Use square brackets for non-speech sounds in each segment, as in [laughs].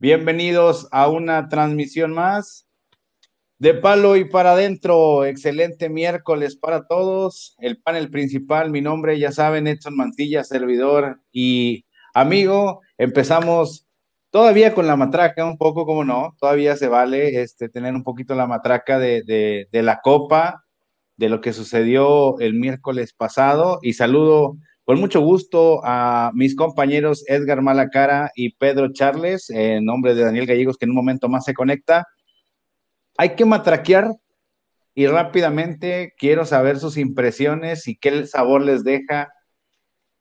Bienvenidos a una transmisión más de palo y para adentro. Excelente miércoles para todos. El panel principal, mi nombre, ya saben, Edson Mantilla, servidor y amigo. Empezamos todavía con la matraca, un poco como no, todavía se vale este, tener un poquito la matraca de, de la copa, de lo que sucedió el miércoles pasado. Y saludo con mucho gusto a mis compañeros Edgar Malacara y Pedro Charles, en nombre de Daniel Gallegos, que en un momento más se conecta. Hay que matraquear y rápidamente quiero saber sus impresiones y qué sabor les deja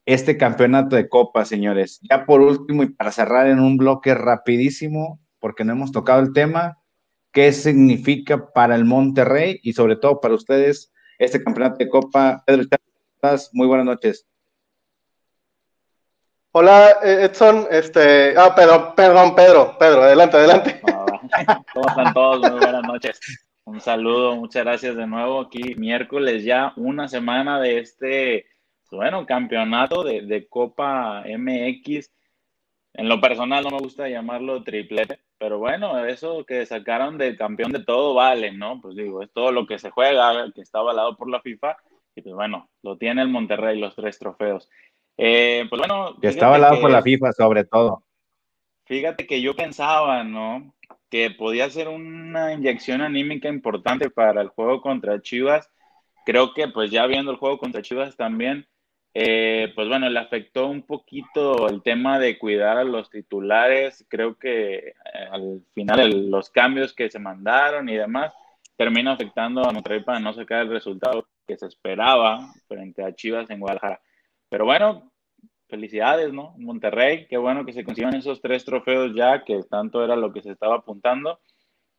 este campeonato de Copa, señores. Ya por último y para cerrar en un bloque rapidísimo, porque no hemos tocado el tema, qué significa para el Monterrey y sobre todo para ustedes este campeonato de Copa. Pedro, Charles, muy buenas noches. Hola, eh, Edson. Este, ah, perdón, perdón, Pedro, Pedro, adelante, adelante. [laughs] ¿Cómo están todos? Muy buenas noches. Un saludo, muchas gracias de nuevo aquí miércoles ya, una semana de este, pues bueno, campeonato de, de Copa MX. En lo personal no me gusta llamarlo triplete, pero bueno, eso que sacaron del campeón de todo vale, ¿no? Pues digo, es todo lo que se juega, que está avalado por la FIFA, y pues bueno, lo tiene el Monterrey, los tres trofeos. Eh, pues bueno. Que estaba al lado por la FIFA, sobre todo. Fíjate que yo pensaba, ¿no? Que podía ser una inyección anímica importante para el juego contra Chivas. Creo que, pues ya viendo el juego contra Chivas también, eh, pues bueno, le afectó un poquito el tema de cuidar a los titulares. Creo que eh, al final los cambios que se mandaron y demás termina afectando a Monterrey para no sacar el resultado que se esperaba frente a Chivas en Guadalajara. Pero bueno, felicidades, ¿no? Monterrey, qué bueno que se consigan esos tres trofeos ya, que tanto era lo que se estaba apuntando.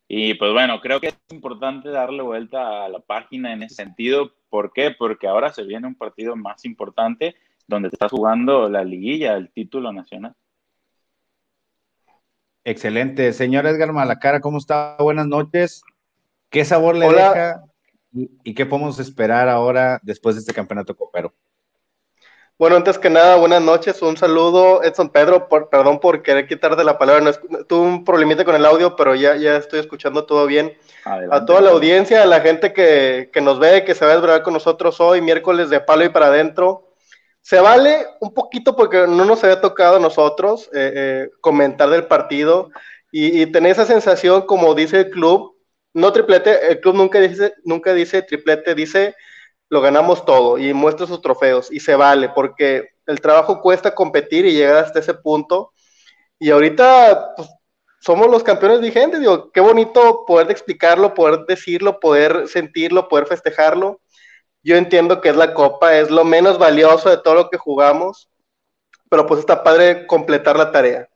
Y pues bueno, creo que es importante darle vuelta a la página en ese sentido. ¿Por qué? Porque ahora se viene un partido más importante donde te estás jugando la liguilla, el título nacional. Excelente. Señor Edgar Malacara, ¿cómo está? Buenas noches. ¿Qué sabor le deja y, y qué podemos esperar ahora después de este campeonato copero? Bueno, antes que nada, buenas noches, un saludo, Edson Pedro, perdón por querer quitarte la palabra, tuve un problemita con el audio, pero ya, ya estoy escuchando todo bien. a toda la audiencia, a la gente que, nos ve, que se va a desvelar con nosotros hoy, miércoles de palo y para adentro. Se vale un poquito porque no nos había tocado a nosotros eh, eh, comentar del partido y, y tener esa sensación, como dice el club, no triplete, el club nunca dice, nunca dice triplete, dice lo ganamos todo y muestra sus trofeos y se vale porque el trabajo cuesta competir y llegar hasta ese punto. Y ahorita pues, somos los campeones vigentes, digo, qué bonito poder explicarlo, poder decirlo, poder sentirlo, poder festejarlo. Yo entiendo que es la copa, es lo menos valioso de todo lo que jugamos, pero pues está padre completar la tarea.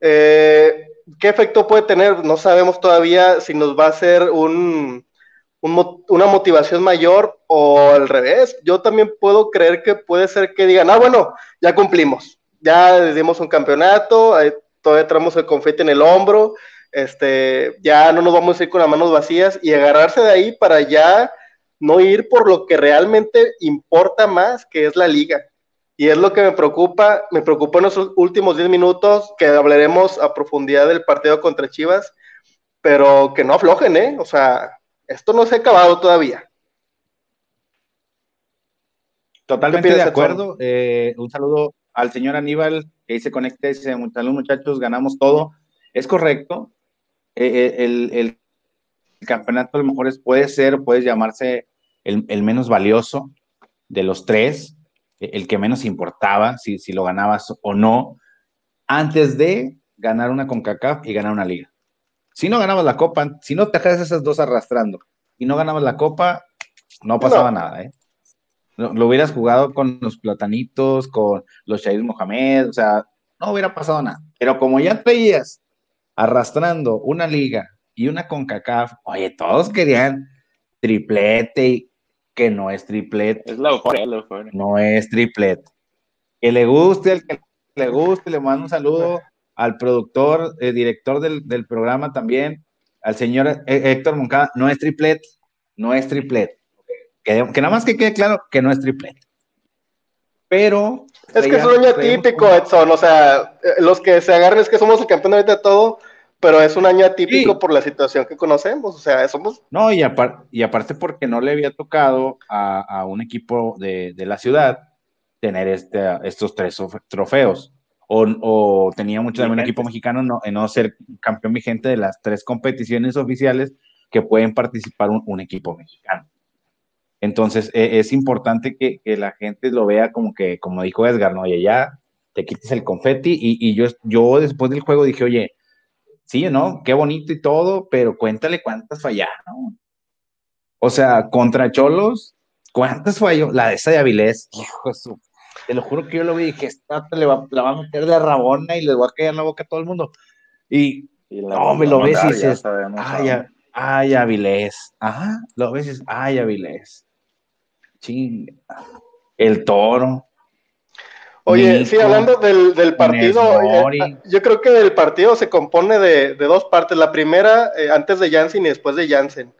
Eh, ¿Qué efecto puede tener? No sabemos todavía si nos va a ser un, una motivación mayor o al revés. Yo también puedo creer que puede ser que digan, ah, bueno, ya cumplimos, ya dimos un campeonato, todavía traemos el confete en el hombro, este, ya no nos vamos a ir con las manos vacías y agarrarse de ahí para ya no ir por lo que realmente importa más, que es la liga. Y es lo que me preocupa, me preocupa en los últimos 10 minutos, que hablaremos a profundidad del partido contra Chivas, pero que no aflojen, ¿eh? O sea, esto no se ha acabado todavía. Totalmente de acuerdo. Eh, un saludo al señor Aníbal, que dice conecta, dice, salud muchachos, ganamos todo. Es correcto. Eh, eh, el, campeonato a lo mejor puede ser, puede llamarse el, menos valioso de los tres, el que menos importaba, si, si lo ganabas o no, antes de ganar una CONCACAF y ganar una liga. Si no ganabas la copa, si no te dejas esas dos arrastrando y no ganabas la copa, no pasaba nada, ¿eh? Lo, hubieras jugado con los platanitos, con los Shahid Mohamed, o sea, no hubiera pasado nada. Pero como ya veías arrastrando una liga y una CONCACAF, oye, todos querían triplete y que no es triplete. Es la euforia, No es triplete. Que le guste, el que le guste, le mando un saludo al productor, eh, director del, programa también, al señor Héctor Moncada, no es triplet, no es triplet. Que, nada más que quede claro que no es triplet. pero... Es que es un año típico, Edson, o sea, eh, los que se agarran es que somos el campeón ahorita de todo, pero es un año atípico por la situación que conocemos, o sea, somos... No, y, y aparte porque no le había tocado a, un equipo de, la ciudad tener este, estos tres trofeos, o, tenía mucho también un equipo mexicano no, en no ser campeón vigente de las tres competiciones oficiales que pueden participar un, equipo mexicano. Entonces, e, es importante que, la gente lo vea como que, como dijo Edgar, ¿no? Oye, ya te quites el confeti y, y yo, yo después del juego dije, oye, sí, ¿no? Qué bonito y todo, pero cuéntale cuántas fallaron. O sea, contra Cholos, ¿cuántas falló? La de esa de Avilés, hijo su. Te lo juro que yo lo vi y dije, esta le va, la va a meter de rabona y le va a caer en la boca a todo el mundo. Y, no, me lo ves y dices, ay, ay, Avilés. Ajá, lo ves y dices, ay, Avilés. Chinga. El toro. Oye, sí, hablando del, partido, eh, yo creo que el partido se compone de, dos partes. La primera, eh, antes de Jansen y después de Jansen.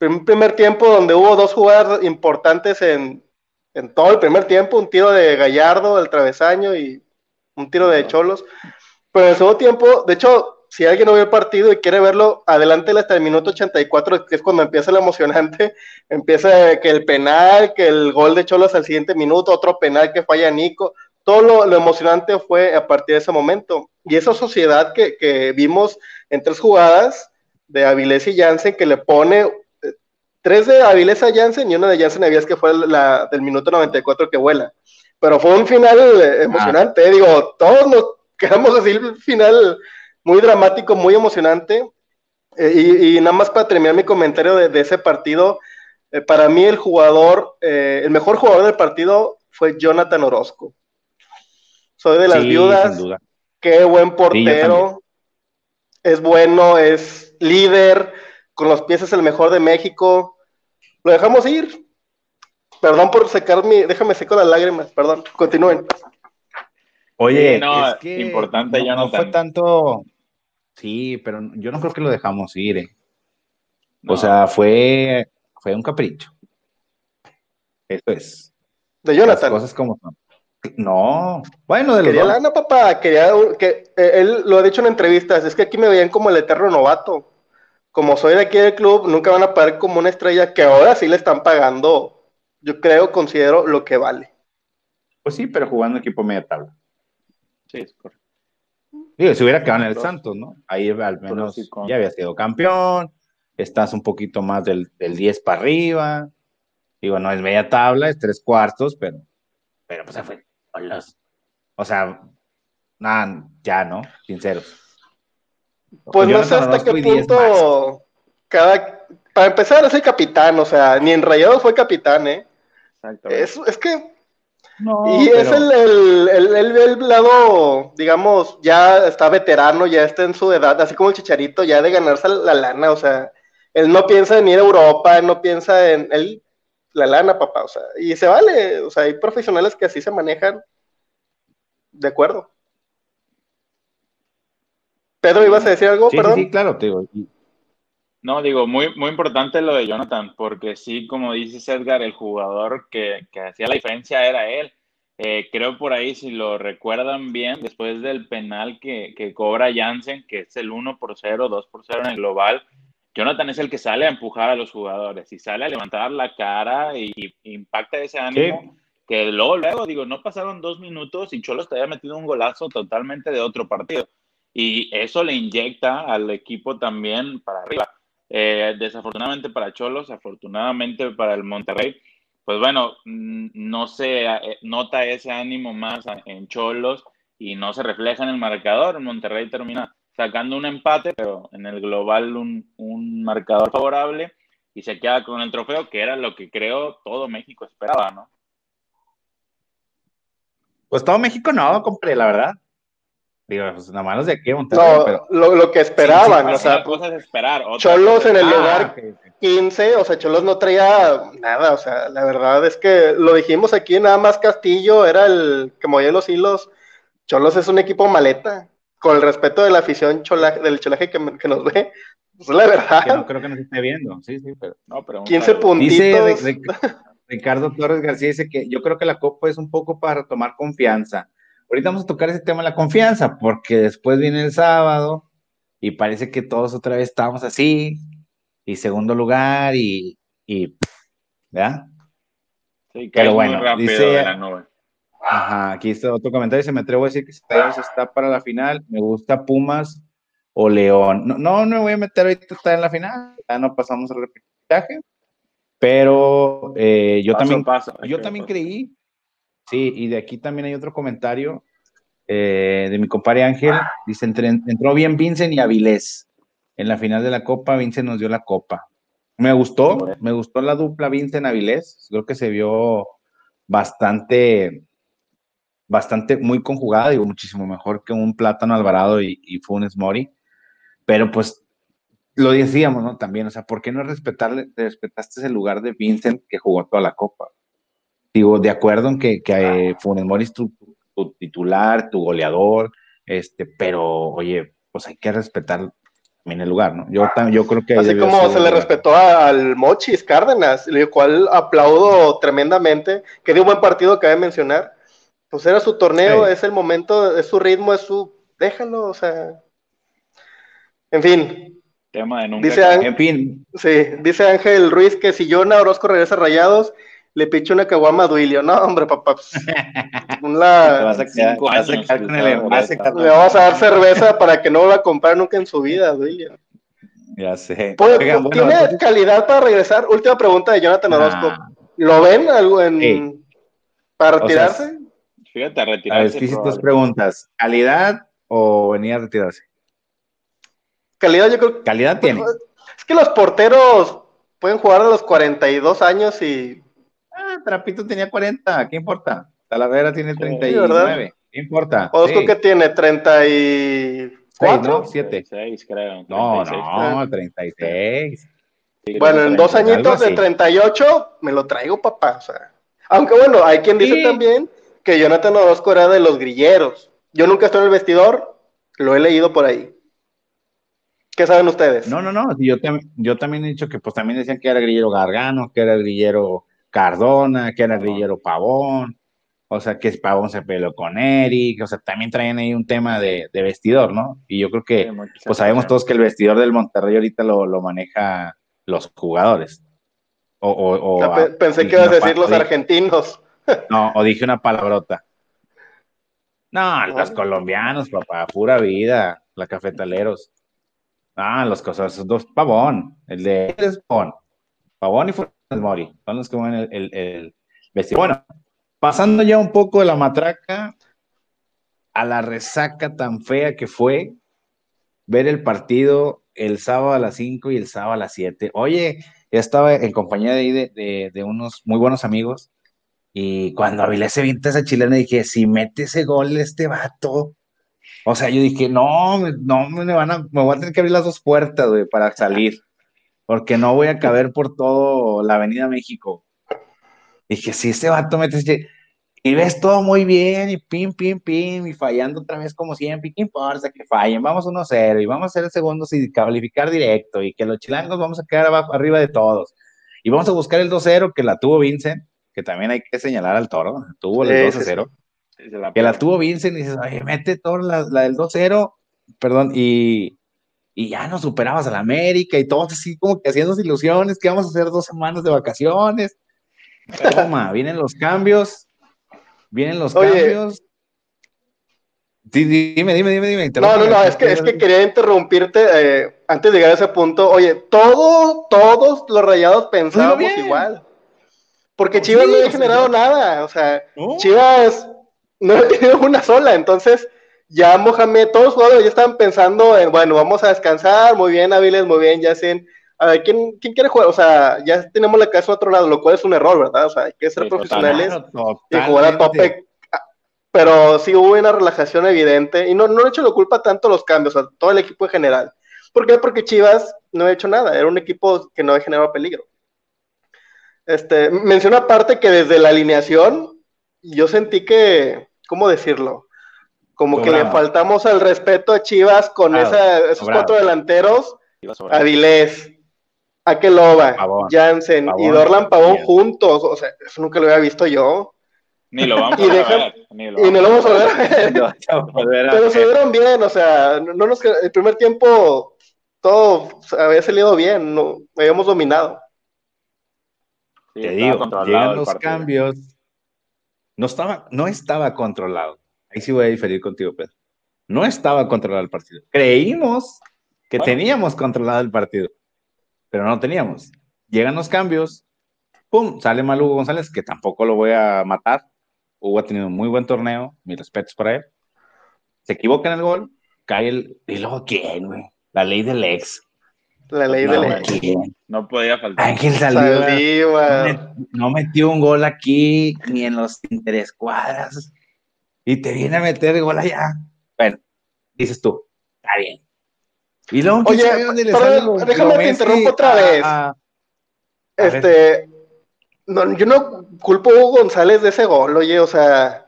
Un primer tiempo donde hubo dos jugadas importantes en, todo el primer tiempo, un tiro de Gallardo al travesaño y un tiro de Cholos. Pero en el segundo tiempo, de hecho, si alguien no vio el partido y quiere verlo, adelante hasta el minuto 84, que es cuando empieza lo emocionante, [laughs] empieza que el penal, que el gol de Cholos al siguiente minuto, otro penal que falla Nico, todo lo, emocionante fue a partir de ese momento. Y esa sociedad que, vimos en tres jugadas de Avilés y Jansen, que le pone tres de Avilés a Jansen y una de Jansen Avilés que fue la del minuto 94 que vuela. Pero fue un final eh, emocionante, eh, digo, todos nos quedamos así, el final muy dramático, muy emocionante. y, nada más para terminar mi comentario de, ese partido, para mí el jugador, el mejor jugador del partido fue Jonathan Orozco. Soy de las viudas. Qué buen portero. es bueno, es líder. Con los pies es el mejor de México. Lo dejamos ir. Perdón por secar mi. Déjame secar las lágrimas. Perdón. Continúen. Oye, no, es que importante ya no, fue tanto. Sí, pero yo no creo que lo dejamos ir. Eh. O sea, fue, fue un capricho. Eso es. De Jonathan. Las cosas como son. No, bueno, de los Quería lana, papá, quería que eh, él lo ha dicho en entrevistas, es que aquí me veían como el eterno novato. Como soy de aquí del club, nunca van a pagar como una estrella que ahora sí le están pagando, yo creo, considero lo que vale. Pues sí, pero jugando equipo media tabla. Sí, es correcto. Digo, si hubiera quedado en el Santos, ¿no? Ahí al menos ya había sido campeón, estás un poquito más del, del 10 para arriba. Digo, no es media tabla, es tres cuartos, pero, pero pues se fue o sea, nada, ya, ¿no? Sinceros. Pues no sé hasta qué punto cada... Para empezar, es el capitán, o sea, ni en Rayados fue capitán, ¿eh? Es, es que... y es el, el, el, lado, digamos, ya está veterano, ya está en su edad, así como el chicharito, ya de ganarse la lana, o sea, él no piensa en ir a Europa, él no piensa en, él la lana, papá, o sea, y se vale, o sea, hay profesionales que así se manejan, de acuerdo. Pedro, ¿ibas a decir algo? Perdón. Sí, claro, te digo. No, digo, muy, muy importante lo de Jonathan, porque sí, como dice Edgar, el jugador que, hacía la diferencia era él. Eh, creo por ahí, si lo recuerdan bien, después del penal que, cobra Jansen, que es el 1 por 0, 2 por 0 en el global, Jonathan es el que sale a empujar a los jugadores y sale a levantar la cara y, impacta ese ánimo. Que luego, luego, digo, no pasaron dos minutos y Cholos te había metido un golazo totalmente de otro partido. Y eso le inyecta al equipo también para arriba. Eh, desafortunadamente para Cholos, afortunadamente para el Monterrey, pues bueno, no se eh, nota ese ánimo más en Cholos y no se refleja en el marcador. Monterrey termina sacando un empate, pero en el global un, un, marcador favorable y se queda con el trofeo, que era lo que creo todo México esperaba, ¿no? Pues todo México no, compré, la verdad. Digo, pues nada más de aquí Monterrey, no, pero... lo, lo, que esperaban, o sea, cosas esperar. Cholos en el ah, lugar 15, o sea, Cholos no traía nada, o sea, la verdad es que lo dijimos aquí, nada más Castillo era el que movía los hilos. Cholos es un equipo maleta con el respeto de la afición del cholaje que, que, nos ve, pues la verdad. no creo que nos esté viendo, sí, sí, pero. No, pero 15 puntitos. Ricardo Torres García dice que yo creo que la Copa es un poco para tomar confianza. Ahorita vamos a tocar ese tema de la confianza, porque después viene el sábado y parece que todos otra vez estamos así, y segundo lugar, y, y ¿verdad? Sí, Pero bueno, dice, Ajá, aquí está otro comentario, se me atrevo a decir que está para la final, me gusta Pumas o León. No, no, me voy a meter ahorita está en la final, ya no pasamos el repechaje, pero eh, yo también, yo también creí, sí, y de aquí también hay otro comentario eh, de mi compadre Ángel, dice, entró bien Vincent y Avilés. En la final de la Copa, Vincent nos dio la Copa. Me gustó, me gustó la dupla Vincent Avilés, creo que se vio bastante, bastante muy conjugada, digo, muchísimo mejor que un Plátano Alvarado y, Funes Mori, pero pues lo decíamos, ¿no? También, o sea, ¿por qué no respetarle, respetaste ese lugar de Vincent que jugó toda la Copa? Digo, de acuerdo en que, que eh, Funes Mori es tu, titular, tu goleador, este, pero, oye, pues hay que respetar también el lugar, ¿no? Yo, yo creo que... Así como se le respetó al Mochis Cárdenas, el cual aplaudo tremendamente, que dio un buen partido, cabe mencionar. Pues era su torneo, es el momento, es su ritmo, es su... Déjalo, o sea... En fin, Tema de nunca. Dice en fin. Sí, dice Ángel Ruiz que si yo Orozco regresa a Rayados, le picho una caguama a Duilio. No, hombre, papá. Pues, [laughs] la... Le vamos a dar cerveza para que no va a comprar nunca en su vida, Duilio. Ya sé. ¿Tiene calidad para regresar? Última pregunta de Jonathan Orozco. Ah. ¿Lo ven algo en... para retirarse? fíjate, a retirarse. A ver, dos preguntas. ¿Calidad o venía a retirarse? Calidad, yo creo. Calidad tiene. Es que los porteros pueden jugar a los 42 años y. Trapito tenía 40, ¿qué importa? Talavera tiene 39, ¿qué importa? Osco que tiene 34, ¿no? 7. creo. No, no, 36. bueno, en dos añitos de 38 me lo traigo, papá. O sea, aunque bueno, hay quien dice también que Jonathan Orozco era de los grilleros. Yo nunca estoy en el vestidor, lo he leído por ahí. ¿Qué saben ustedes? No, no, no. Yo, yo también he dicho que pues también decían que era grillero Gargano, que era grillero Cardona, que era grillero Pavón. O sea, que Pavón se peleó con Eric. O sea, también traen ahí un tema de, vestidor, ¿no? Y yo creo que, pues sabemos todos que el vestidor del Monterrey ahorita lo, lo maneja los jugadores. O, pensé que ibas a decir los argentinos. [laughs] No, o dije una palabrota. No, los colombianos, papá, pura vida, la cafetaleros. Ah, los cosas, dos, Pavón, el de es Pavón, Pavón y Funes Mori, son los que van el, el, el vestido. Bueno, pasando ya un poco de la matraca a la resaca tan fea que fue ver el partido el sábado a las 5 y el sábado a las 7. Oye, estaba en compañía de, de, unos muy buenos amigos y cuando Avilés se vinta esa chilena dije, si mete ese gol este vato, o sea, yo dije, no, no me van a, me voy a tener que abrir las dos puertas, para salir, porque no voy a caber por todo la Avenida México. Dije, si este vato mete, y ves todo muy bien, y pim, pim, pim, y fallando otra vez como siempre, y qué importa que fallen, vamos 1-0, y vamos a hacer el segundo sin calificar directo, y que los chilangos vamos a quedar abajo, arriba de todos, y vamos a buscar el 2-0 que la tuvo Vincent, que también hay que señalar al toro, tuvo el 2-0 que la tuvo Vincent y dices, oye, mete todo la, del 2-0, perdón, y, y ya nos superabas a la América y todos así como que haciendo ilusiones que vamos a hacer dos semanas de vacaciones. Toma, [laughs] vienen los cambios, vienen los cambios. dime, dime, dime, dime. No, no, no, es que, es que quería interrumpirte eh, antes de llegar a ese punto. Oye, todo, todos los rayados pensábamos igual. Porque Chivas no había generado nada. O sea, Chivas no he tenido una sola, entonces ya Mohamed, todos los jugadores ya estaban pensando en, bueno, vamos a descansar, muy bien, Aviles, muy bien, Yacen, a ver, ¿quién, ¿quién, quiere jugar? O sea, ya tenemos la cabeza a otro lado, lo cual es un error, ¿verdad? O sea, hay que ser profesionales y jugar a tope. Pero sí hubo una relajación evidente, y no, no he hecho la culpa tanto a los cambios, a todo el equipo en general. ¿Por qué? Porque Chivas no ha hecho nada, era un equipo que no ha generado peligro. Este, menciona aparte que desde la alineación, yo sentí que, ¿cómo decirlo? Como que le faltamos al respeto a Chivas con esos cuatro delanteros. Avilés, Akeloba, Jansen y Dorlan Pavón juntos. O sea, eso nunca lo había visto yo. Ni lo vamos [laughs] a ver. Ni lo y no lo vamos a ver. Pero se vieron bien, o sea, no nos, el primer tiempo todo había salido bien, no, habíamos dominado. Te digo, llegan los cambios. No estaba, no estaba controlado. Ahí sí voy a diferir contigo, Pedro. No estaba controlado el partido. Creímos que teníamos controlado el partido, pero no teníamos. Llegan los cambios, pum, sale mal Hugo González, que tampoco lo voy a matar. Hugo ha tenido un muy buen torneo, mis respetos para él. Se equivoca en el gol, cae el. ¿Y luego quién, güey? La ley del ex. La ley del ex. No podía faltar. Ángel Saldívar. No, metió un gol aquí, ni en los interescuadras. Y te viene a meter gol allá. Bueno, dices tú, está bien. Y luego, Oye, déjame te interrumpo otra vez. este, no, yo no culpo a Hugo González de ese gol, oye, o sea.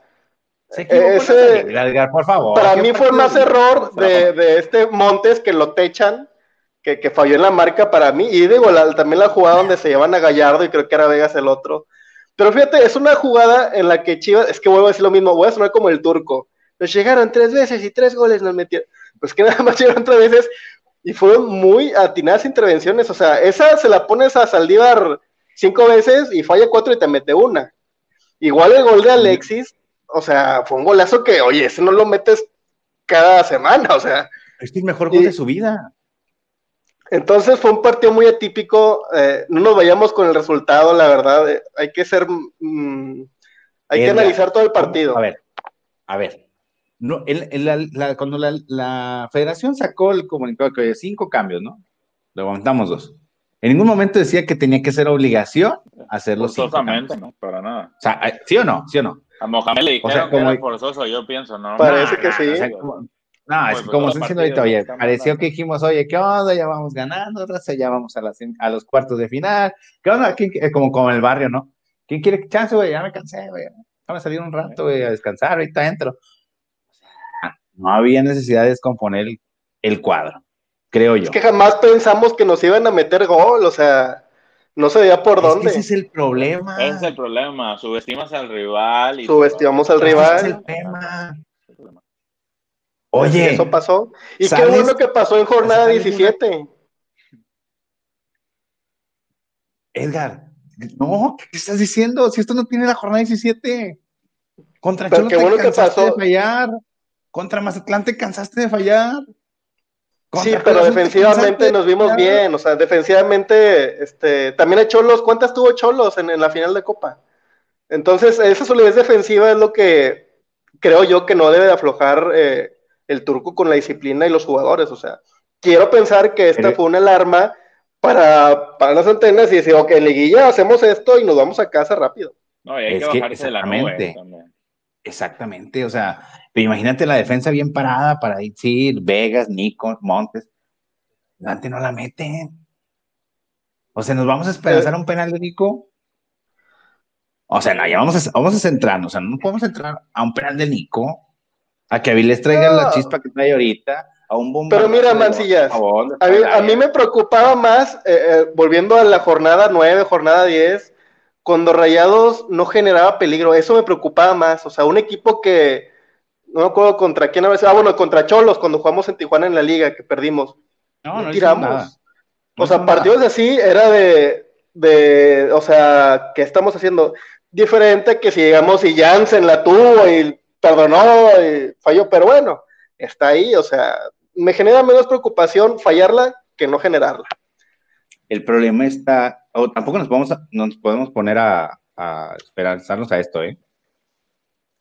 ese, por favor. Para mí fue más error de, de, este Montes que lo techan, que, que, falló en la marca para mí. Y digo, también la jugada donde se llevan a Gallardo y creo que era Vegas el otro. Pero fíjate, es una jugada en la que Chivas, es que vuelvo a decir lo mismo, voy a sonar como el turco. Nos llegaron tres veces y tres goles nos metieron. Pues que [laughs] nada más llegaron tres veces y fueron muy atinadas intervenciones. O sea, esa se la pones a Saldívar cinco veces y falla cuatro y te mete una. Igual el gol de Alexis, o sea, fue un golazo que, oye, ese no lo metes cada semana, o sea. Es que es mejor gol de su vida. Entonces fue un partido muy atípico. Eh, no nos vayamos con el resultado, la verdad. Eh, hay que ser. Mm, hay que analizar todo el partido. A ver, a ver. No, cuando la, federación sacó el comunicado que había cinco cambios, ¿no? Levantamos dos. En ningún momento decía que tenía que ser obligación hacerlo Forzosamente, no, para nada. O sea, eh, ¿sí o no? ¿Sí o no? A Mohamed le dijeron que era forzoso, yo pienso, ¿no? Parece que sí. No, es como están diciendo ahorita, oye, pareció que dijimos, oye, ¿qué onda? Ya vamos ganando, ya vamos a, a los cuartos de final. ¿Qué onda? Como, como en el barrio, ¿no? ¿Quién quiere chance, güey? Ya me cansé, güey. Vamos a salir un rato, güey, a descansar, ahorita entro. No había necesidad de descomponer el cuadro creo yo. Es que jamás pensamos que nos iban a meter gol, o sea, no se veía por dónde. ese es el problema. Ese es el problema, subestimas al rival. Y Subestimamos al rival. Ese es el tema. Oye. Eso pasó. Y qué bueno que pasó en jornada 17. Edgar, no, ¿qué estás diciendo? Si esto no tiene la jornada 17. Contra Cholo te bueno cansaste de fallar. Contra Mazatlán te cansaste de fallar. Sí, pero defensivamente nos vimos bien, o sea, defensivamente, este, también hay Cholos, ¿cuántas tuvo Cholos en, la final de Copa? Entonces, esa solidez defensiva es lo que creo yo que no debe de aflojar eh, el turco con la disciplina y los jugadores, o sea, quiero pensar que esta fue una alarma para, para las antenas y decir, ok, en liguilla hacemos esto y nos vamos a casa rápido. No, y hay que bajarse de la nube Exactamente, o sea, imagínate la defensa bien parada para decir Vegas, Nico, Montes. Antes no la meten. O sea, nos vamos a esperanzar un penal de Nico. O sea, no, ya vamos a, vamos a centrarnos. O sea, no podemos entrar a un penal de Nico. A que Avilés traiga la chispa que trae ahorita. A un bombo. Pero mira, Mancillas, a, mí, me preocupaba más, eh, eh, volviendo a la jornada 9, jornada 10, cuando Rayados no generaba peligro, eso me preocupaba más. O sea, un equipo que, no me acuerdo contra quién a veces, ah, bueno, contra Cholos, cuando jugamos en Tijuana en la liga, que perdimos. No, no, tiramos. o sea, partidos así era de, de, o sea, ¿qué estamos haciendo? Diferente que si llegamos y Jansen la tuvo y perdonó falló, pero bueno, está ahí, o sea, me genera menos preocupación fallarla que no generarla. El problema está, tampoco nos podemos, nos podemos poner a, a esperanzarnos a esto, ¿eh?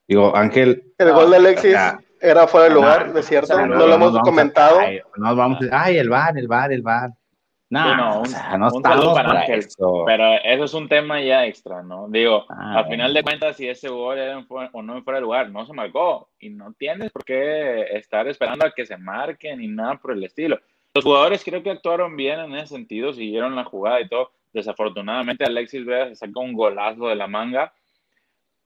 Digo, Ángel. El gol de Alexis era fuera de lugar, de cierto, no, lo hemos comentado. ay, nos vamos ay, el bar, el bar, el bar. No, no, o sea, no estamos para Ángel, eso. Pero eso es un tema ya extra, ¿no? Digo, ah, al final de cuentas, si ese gol era o no fuera de lugar, no se marcó. Y no tienes por qué estar esperando a que se marquen ni nada por el estilo. Los jugadores creo que actuaron bien en ese sentido, siguieron la jugada y todo. Desafortunadamente Alexis Vega se sacó un golazo de la manga,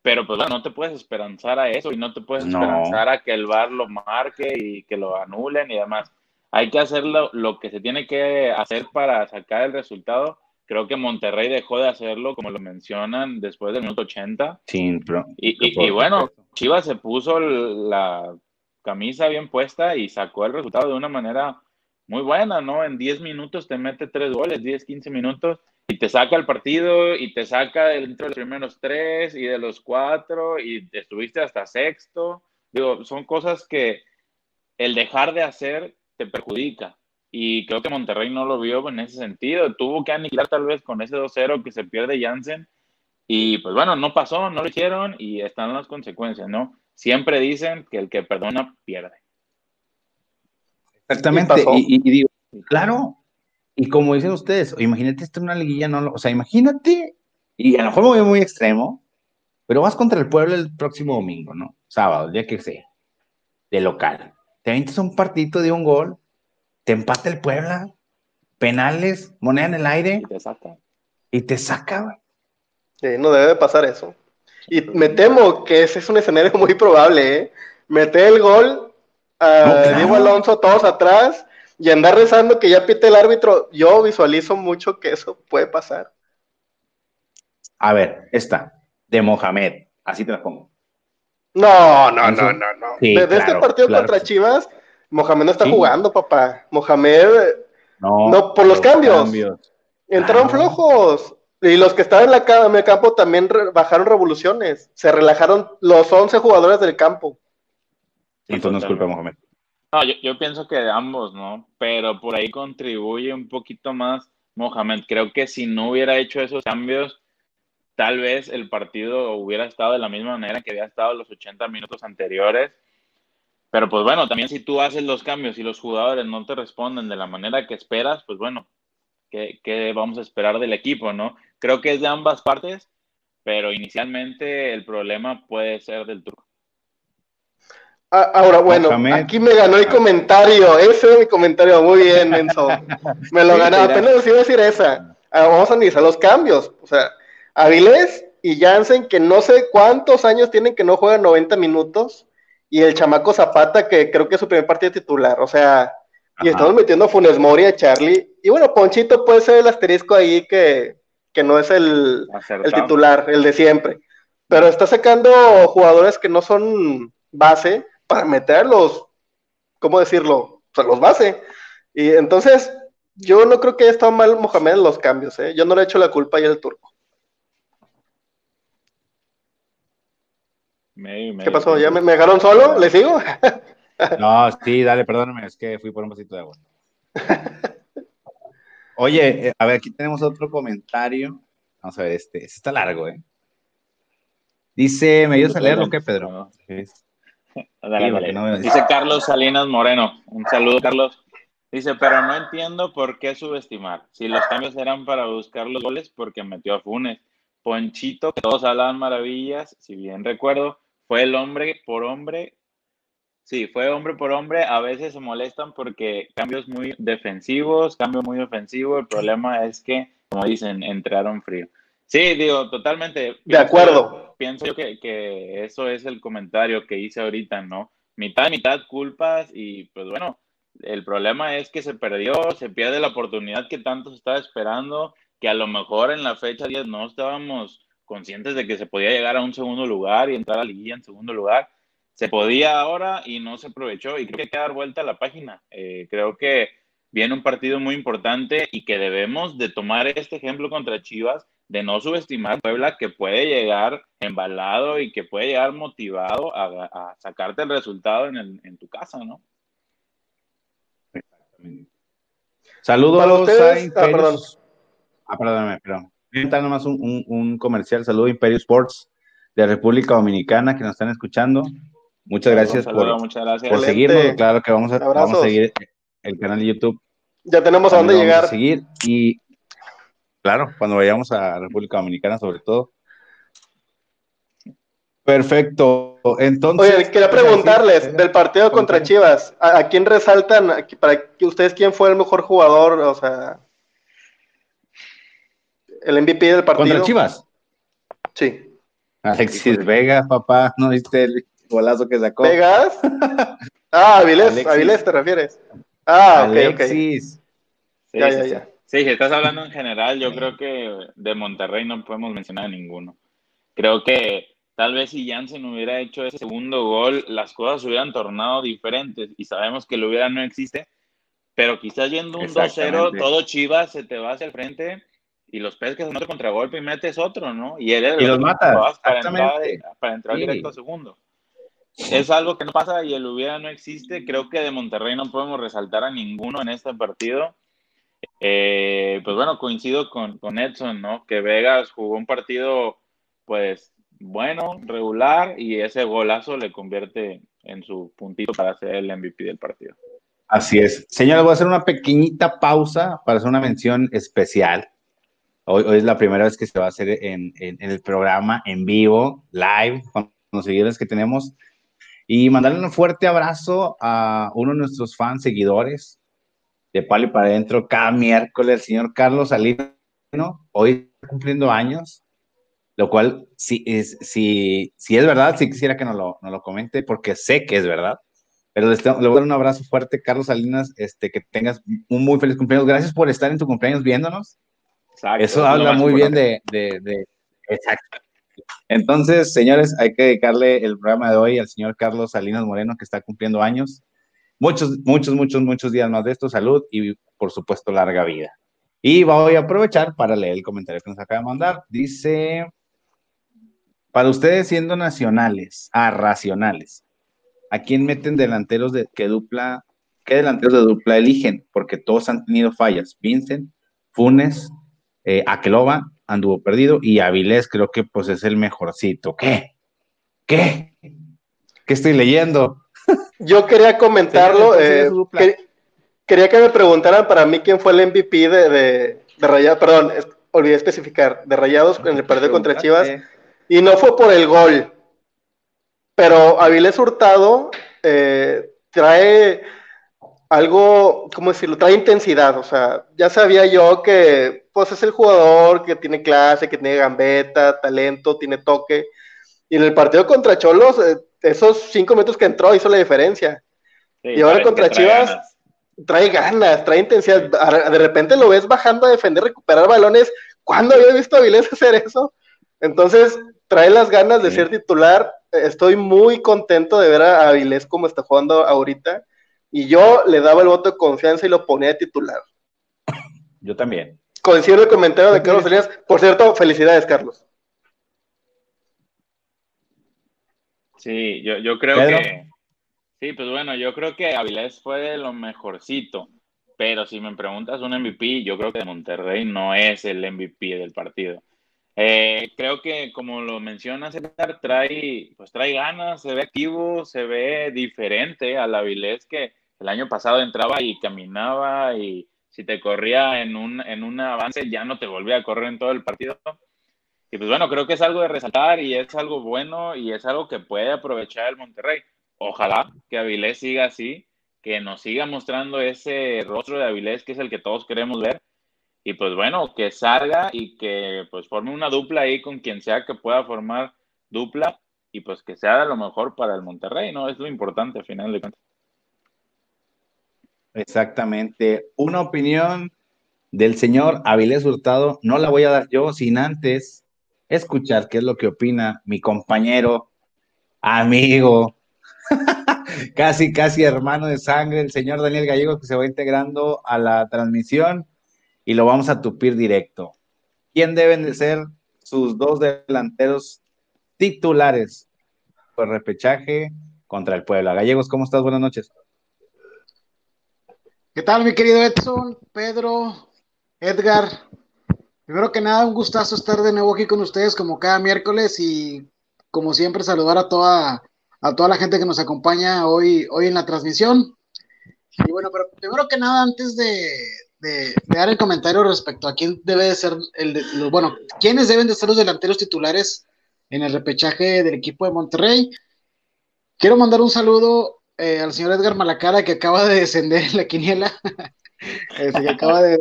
pero pues no te puedes esperanzar a eso y no te puedes esperanzar a que el VAR lo marque y que lo anulen y demás. Hay que hacer lo, que se tiene que hacer para sacar el resultado. Creo que Monterrey dejó de hacerlo, como lo mencionan, después del minuto 80. Sí, y, bueno, Chivas se puso la camisa bien puesta y sacó el resultado de una manera muy buena, ¿no? En 10 minutos te mete tres goles, 10, 15 minutos, y te saca el partido y te saca dentro de los primeros tres y de los cuatro y estuviste hasta sexto. Digo, son cosas que el dejar de hacer te perjudica. Y creo que Monterrey no lo vio en ese sentido. Tuvo que aniquilar tal vez con ese 2-0 que se pierde Jansen. Y pues bueno, no pasó, no lo hicieron y están las consecuencias, ¿no? Siempre dicen que el que perdona pierde. Exactamente. Y, digo, claro. Y como dicen ustedes, imagínate esto en una liguilla, no o sea, imagínate, y a lo mejor muy, muy extremo, pero vas contra el pueblo el próximo domingo, ¿no? Sábado, el día que sea, de local te avientas un partito de un gol, te empata el Puebla, penales, moneda en el aire. Y te saca. Y te saca, Sí, no debe pasar eso. Y me temo que ese es un escenario [laughs] muy probable, ¿eh? Meter el gol a Diego Alonso todos atrás y andar rezando que ya pite el árbitro. Yo visualizo mucho que eso puede pasar. A ver, esta, de Mohamed, así te la pongo. No, no, no, no, no. Desde este partido contra Chivas, Mohamed no está jugando, papá. Mohamed, no, por los cambios. Entraron flojos. Y los que estaban en, la, en el campo también bajaron revoluciones. Se relajaron los 11 jugadores del campo. Entonces no es culpa de Mohamed. No, yo, yo, pienso que de ambos, ¿no? Pero por ahí contribuye un poquito más Mohamed. Creo que si no hubiera hecho esos cambios, tal vez el partido hubiera estado de la misma manera que había estado los 80 minutos anteriores. Pero pues bueno, también si tú haces los cambios y los jugadores no te responden de la manera que esperas, pues bueno, ¿qué, vamos a esperar del equipo, no? Creo que es de ambas partes, pero inicialmente el problema puede ser del turco. Ah, ahora, bueno, aquí me ganó el comentario. Ese es mi comentario. Muy bien, Enzo. [laughs] Me lo ganó. Apenas iba a decir esa. Ah, vamos a analizar los cambios. O sea, Avilés y Jansen, que no sé cuántos años tienen que no juegan 90 minutos, y el chamaco Zapata, que creo que es su primer partido titular, o sea, y estamos metiendo a Funes Mori, a Charlie, y bueno, Ponchito puede ser el asterisco ahí que, no es el, el, titular, el de siempre, pero está sacando jugadores que no son base para meterlos, ¿cómo decirlo? O sea, los base. Y entonces, yo no creo que haya estado mal Mohamed en los cambios, ¿eh? yo no le he hecho la culpa ahí al turco. ¿Qué pasó? ¿Ya me, dejaron solo? ¿Le sigo? [laughs] no, sí, dale, perdóname, es que fui por un vasito de agua. [laughs] Oye, eh, a ver, aquí tenemos otro comentario. Vamos a ver, este, este está largo, ¿eh? Dice, ¿me ayudas a leerlo qué, Pedro? Dice Carlos Salinas Moreno. Un saludo, Carlos. Dice, pero no entiendo por qué subestimar. Si los cambios eran para buscar los goles, porque metió a Funes. Ponchito, que todos hablaban maravillas, si bien recuerdo, fue el hombre por hombre. Sí, fue hombre por hombre. A veces se molestan porque cambios muy defensivos, cambios muy ofensivos. El problema es que, como dicen, entraron frío. Sí, digo, totalmente. De acuerdo. pienso yo que, que, eso es el comentario que hice ahorita, ¿no? Mitad, mitad culpas y pues bueno, el problema es que se perdió, se pierde la oportunidad que tanto se estaba esperando, que a lo mejor en la fecha 10 no estábamos conscientes de que se podía llegar a un segundo lugar y entrar a la liguilla en segundo lugar. Se podía ahora y no se aprovechó y creo que hay que dar vuelta a la página. Eh, creo que viene un partido muy importante y que debemos de tomar este ejemplo contra Chivas, de no subestimar a Puebla que puede llegar embalado y que puede llegar motivado a, sacarte el resultado en, tu casa, ¿no? Saludos a los ah, perdón. Ah, perdóname, perdón nomás un, un, comercial. Saludo Imperio Sports de República Dominicana que nos están escuchando. Muchas gracias, por, muchas gracias. por seguirnos. Claro que vamos a, vamos a seguir el canal de YouTube. Ya tenemos a dónde llegar. seguir y, claro, cuando vayamos a República Dominicana, sobre todo. Perfecto. Entonces. Oye, quería preguntarles del partido contra Chivas, ¿a, ¿a, quién resaltan? Para que ustedes, ¿quién fue el mejor jugador? O sea, el MVP del partido. ¿Contra Chivas? Sí. Alexis Vega, papá, ¿no viste el golazo que sacó? ¿Vegas? [laughs] Ah, Avilés, Avilés te refieres. Ah, ok, Sí, ya, ya, ya. Sí, si estás hablando en general, yo creo que de Monterrey no podemos mencionar a ninguno. Creo que tal vez si Jansen hubiera hecho ese segundo gol, las cosas hubieran tornado diferentes y sabemos que lo hubiera no existe, pero quizás yendo un 2-0, todo Chivas se te va hacia el frente y los peces que se contra contragolpe y metes otro, ¿no? Y, él y los mata para entrar, para entrar directo a segundo. Es algo que no pasa y el hubiera no existe. Creo que de Monterrey no podemos resaltar a ninguno en este partido. Eh, pues bueno, coincido con, con Edson, ¿no? Que Vegas jugó un partido, pues bueno, regular, y ese golazo le convierte en su puntito para ser el MVP del partido. Así es. Señores, voy a hacer una pequeñita pausa para hacer una mención especial. Hoy, hoy es la primera vez que se va a hacer en, en, el programa en vivo, live, con los seguidores que tenemos. Y mandarle un fuerte abrazo a uno de nuestros fans, seguidores, de Palo y para adentro cada miércoles, el señor Carlos Salino, hoy está cumpliendo años, lo cual, si es, si, si es verdad, sí quisiera que nos lo, nos lo comente, porque sé que es verdad. Pero le, voy a dar un abrazo fuerte, Carlos Salinas, este, que tengas un muy feliz cumpleaños. Gracias por estar en tu cumpleaños viéndonos. Eso habla muy bien de, de, de, Exacto. Entonces, señores, hay que dedicarle el programa de hoy al señor Carlos Salinas Moreno, que está cumpliendo años muchos, muchos, muchos, muchos días más de esto, salud y por supuesto larga vida. Y voy a aprovechar para leer el comentario que nos acaba de mandar. Dice, para ustedes siendo nacionales, a racionales, ¿a quién meten delanteros de qué dupla, qué delanteros de dupla eligen? Porque todos han tenido fallas. Vincent, Funes, eh, anduvo perdido y Avilés creo que pues es el mejorcito. ¿Qué? ¿Qué? ¿Qué estoy leyendo? [laughs] Yo quería comentarlo. Eh, quería que me preguntaran para mí quién fue el MVP de, de, Rayados. Perdón, olvidé especificar. De Rayados en el partido contra Chivas. Y no fue por el gol. Pero Avilés Hurtado eh, trae algo, ¿cómo decirlo? Trae intensidad. O sea, ya sabía yo que pues es el jugador que tiene clase, que tiene gambeta, talento, tiene toque. Y en el partido contra Cholos, eh, esos cinco minutos que entró hizo la diferencia. y ahora contra Chivas trae ganas, trae intensidad. De repente lo ves bajando a defender, recuperar balones. ¿Cuándo había visto a Avilés [laughs] hacer eso? Entonces, trae las ganas de ser titular. Estoy muy contento de ver a Avilés como está jugando ahorita. Y yo le daba el voto de confianza y lo ponía de titular. Yo también. Coincido el comentario de Carlos Elías. Por cierto, felicidades, Carlos. Sí, yo, yo creo que. Sí, pues bueno, yo creo que Avilés fue de lo mejorcito. Pero si me preguntas un MVP, yo creo que de Monterrey no es el MVP del partido. Eh, creo que, como lo menciona César, trae, pues trae ganas, se ve activo, se ve diferente al Avilés que el año pasado entraba y caminaba y si te corría en un, en un avance ya no te volvía a correr en todo el partido. Y pues bueno, creo que es algo de resaltar y es algo bueno y es algo que puede aprovechar el Monterrey. Ojalá que Avilés siga así, que nos siga mostrando ese rostro de Avilés que es el que todos queremos ver. Y pues bueno, que salga y que pues forme una dupla ahí con quien sea que pueda formar dupla y pues que sea lo mejor para el Monterrey, ¿no? Es lo importante al final de cuentas. Exactamente. Una opinión del señor Avilés Hurtado, no la voy a dar yo sin antes escuchar qué es lo que opina mi compañero, amigo, [laughs] casi, casi hermano de sangre, el señor Daniel Gallego, que se va integrando a la transmisión y lo vamos a tupir directo. ¿Quién deben de ser sus dos delanteros titulares por repechaje contra el Puebla? Gallegos, ¿cómo estás? Buenas noches. ¿Qué tal, mi querido Edson, Pedro, Edgar? Primero que nada, un gustazo estar de nuevo aquí con ustedes como cada miércoles y como siempre saludar a toda, a toda la gente que nos acompaña hoy, hoy en la transmisión. Y bueno, pero primero que nada, antes de, dar el comentario respecto a quién debe de ser el, bueno, quiénes deben de ser los delanteros titulares en el repechaje del equipo de Monterrey, quiero mandar un saludo eh, al señor Edgar Malacara que acaba de descender en la quiniela, [laughs] este, que acaba de,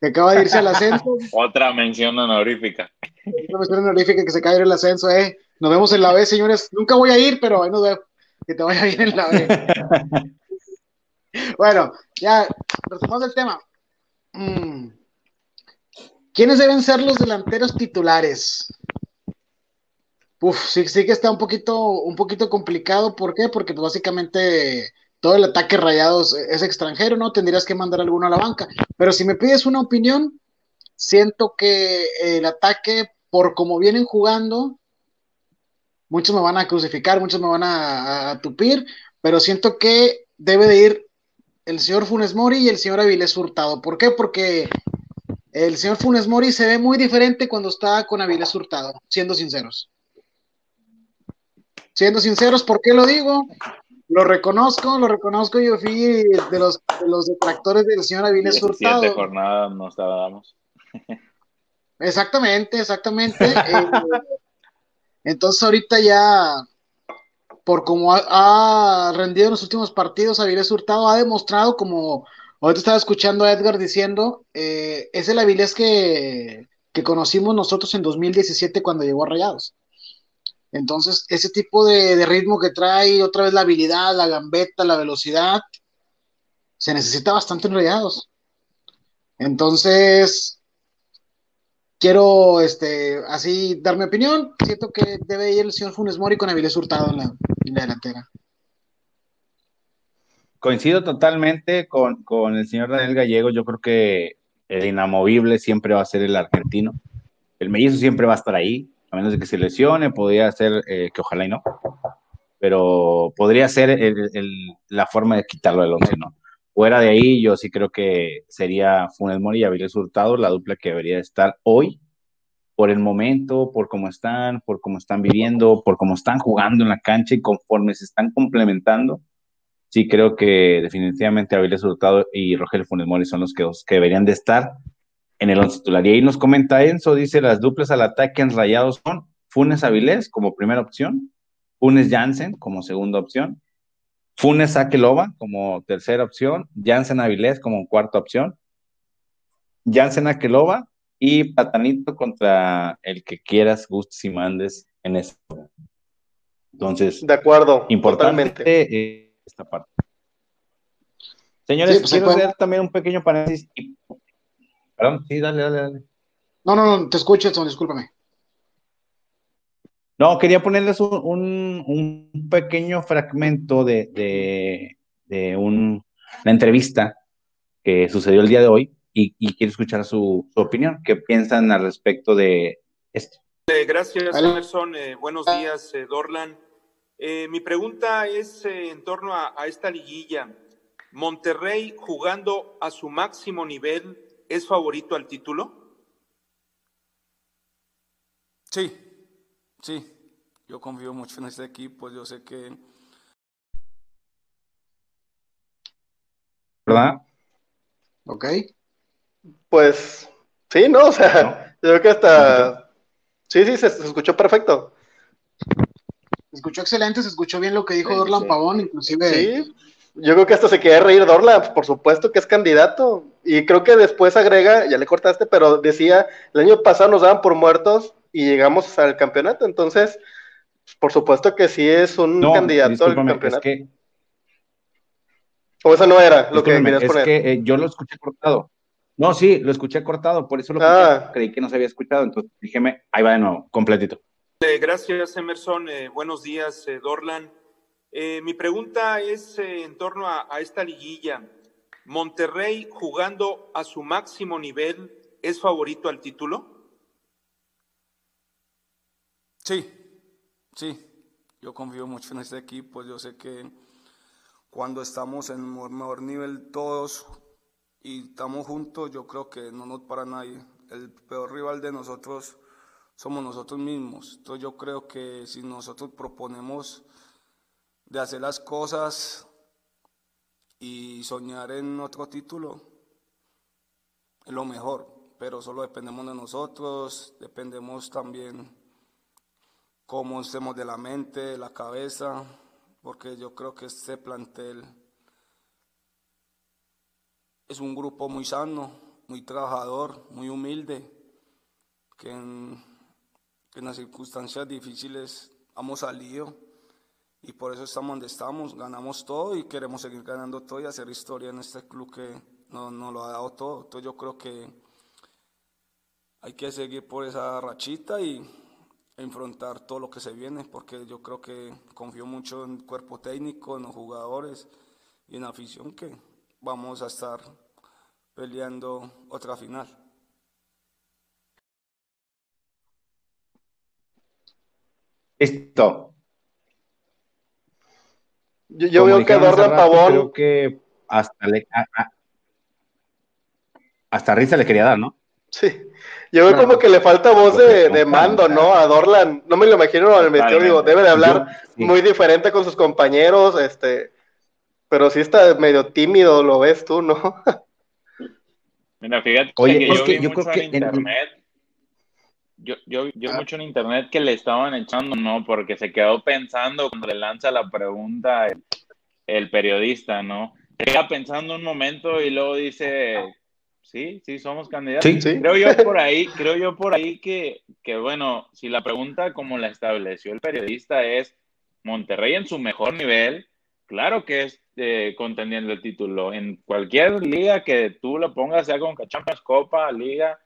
que acaba de irse al ascenso. [laughs] Otra mención honorífica. Otra mención honorífica que se cae en el ascenso, eh. Nos vemos en la B, señores. Nunca voy a ir, pero ahí nos vemos. Que te vaya bien en la B. [laughs] bueno, ya, retomamos el tema. Mm. ¿Quiénes deben ser los delanteros titulares? Uf, sí, sí que está un poquito, un poquito complicado. ¿Por qué? Porque pues, básicamente todo el ataque rayados es extranjero, ¿no? Tendrías que mandar alguno a la banca. Pero si me pides una opinión, siento que el ataque, por como vienen jugando, muchos me van a crucificar, muchos me van a, tupir, pero siento que debe de ir el señor Funes Mori y el señor Avilés Hurtado. ¿Por qué? Porque el señor Funes Mori se ve muy diferente cuando está con Avilés Hurtado, siendo sinceros. Siendo sinceros, ¿por qué lo digo? Lo reconozco, lo reconozco, yo fui de los, de los detractores del señor Avilés Hurtado. Siete jornadas nos estábamos. Exactamente, exactamente. Eh, entonces ahorita ya, por como ha, rendido en los últimos partidos, Avilés Hurtado ha demostrado, como ahorita estaba escuchando a Edgar diciendo, eh, es el Avilés que, que conocimos nosotros en 2017 cuando llegó a Rayados. Entonces, ese tipo de, ritmo que trae, otra vez la habilidad, la gambeta, la velocidad, se necesita bastante en Rayados. Entonces, quiero este, así dar mi opinión. Siento que debe ir el señor Funes Mori con Avilés Hurtado en la, delantera. Coincido totalmente con, el señor Daniel Gallego. Yo creo que el inamovible siempre va a ser el argentino. El mellizo siempre va a estar ahí, a menos de que se lesione, podría ser eh, que ojalá y no, pero podría ser la forma de quitarlo del once, ¿no? Fuera de ahí, yo sí creo que sería Funes Mori y Avilés Hurtado la dupla que debería estar hoy, por el momento, por cómo están, por cómo están viviendo, por cómo están jugando en la cancha y conforme se están complementando. Sí creo que definitivamente Avilés Hurtado y Rogelio Funes Mori son los que, que deberían de estar en el once titular. Y ahí nos comenta Enzo, dice, las duplas al ataque en rayados son Funes Avilés como primera opción, Funes Jansen como segunda opción, Funes Akeloba como tercera opción, Jansen Avilés como cuarta opción, Jansen Akeloba y Patanito contra el que quieras, gustes y mandes en este. Entonces, de acuerdo, importante eh, esta parte. Señores, pues, quiero hacer también un pequeño paréntesis. Perdón, sí, dale, dale, dale. No, no, no, te escucho, Edson, discúlpame. No, quería ponerles un, pequeño fragmento de, una entrevista que sucedió el día de hoy y, quiero escuchar su, opinión. ¿Qué piensan al respecto de esto? Eh, gracias, Emerson. Eh, buenos días, eh, Dorlan. mi pregunta es en torno a, a esta liguilla. ¿Monterrey jugando a su máximo nivel es favorito al título? Sí, Sí, yo confío mucho en este equipo, yo sé que... ¿Verdad? Ok. Pues sí, ¿no? O sea, [laughs] yo creo que hasta... Sí, sí, se, escuchó perfecto. Se escuchó excelente, se escuchó bien lo que dijo Dorlan Pavón, inclusive... Sí, yo creo que hasta se quiere reír Dorlan, por supuesto que es candidato. Y creo que después agrega, ya le cortaste, pero decía, el año pasado nos daban por muertos y llegamos al campeonato. Entonces, por supuesto que sí es un candidato al campeonato. O eso no era lo que querías es que eh, yo lo escuché cortado. No, sí, lo escuché cortado, por eso lo ah. creí que no se había escuchado, entonces díjeme, ahí va de nuevo, completito. Eh, gracias, Emerson. Eh, buenos días, Dorlan. mi pregunta es en torno a, a esta liguilla. ¿Monterrey jugando a su máximo nivel es favorito al título? Sí, sí, yo confío mucho en este equipo, yo sé que cuando estamos en el mejor nivel todos y estamos juntos, yo creo que no nos para nadie. El peor rival de nosotros somos nosotros mismos. Entonces yo creo que si nosotros proponemos de hacer las cosas y soñar en otro título, es lo mejor, pero solo dependemos de nosotros, dependemos también cómo estemos de la mente, de la cabeza, porque yo creo que este plantel es un grupo muy sano, muy trabajador, muy humilde, que en, las circunstancias difíciles hemos salido y por eso estamos donde estamos, ganamos todo y queremos seguir ganando todo y hacer historia en este club que no, no lo ha dado todo. Entonces yo creo que hay que seguir por esa rachita y enfrentar todo lo que se viene, porque yo creo que confío mucho en el cuerpo técnico, en los jugadores y en la afición que vamos a estar peleando otra final. Listo. Yo, veo que Dorlan Pavón. Creo que hasta, le, hasta risa le quería dar, ¿no? Sí. Yo veo como que le falta voz de, mando, ¿no? A Dorlan. No me lo imagino al meteoro, debe de hablar muy diferente con sus compañeros, este. Pero sí está medio tímido, lo ves tú, ¿no? [laughs] Mira, fíjate que yo, vi mucho en internet. Yo, yo, yo ah. mucho en internet que le estaban echando, ¿no? Porque se quedó pensando cuando le lanza la pregunta el, periodista, ¿no? Se queda pensando un momento y luego dice, sí, sí, somos candidatos. Creo yo por ahí, [laughs] creo yo por ahí que, que, bueno, si la pregunta como la estableció el periodista es Monterrey en su mejor nivel, claro que es eh, contendiendo el título. En cualquier liga que tú lo pongas, sea con Champions, Copa, Liga,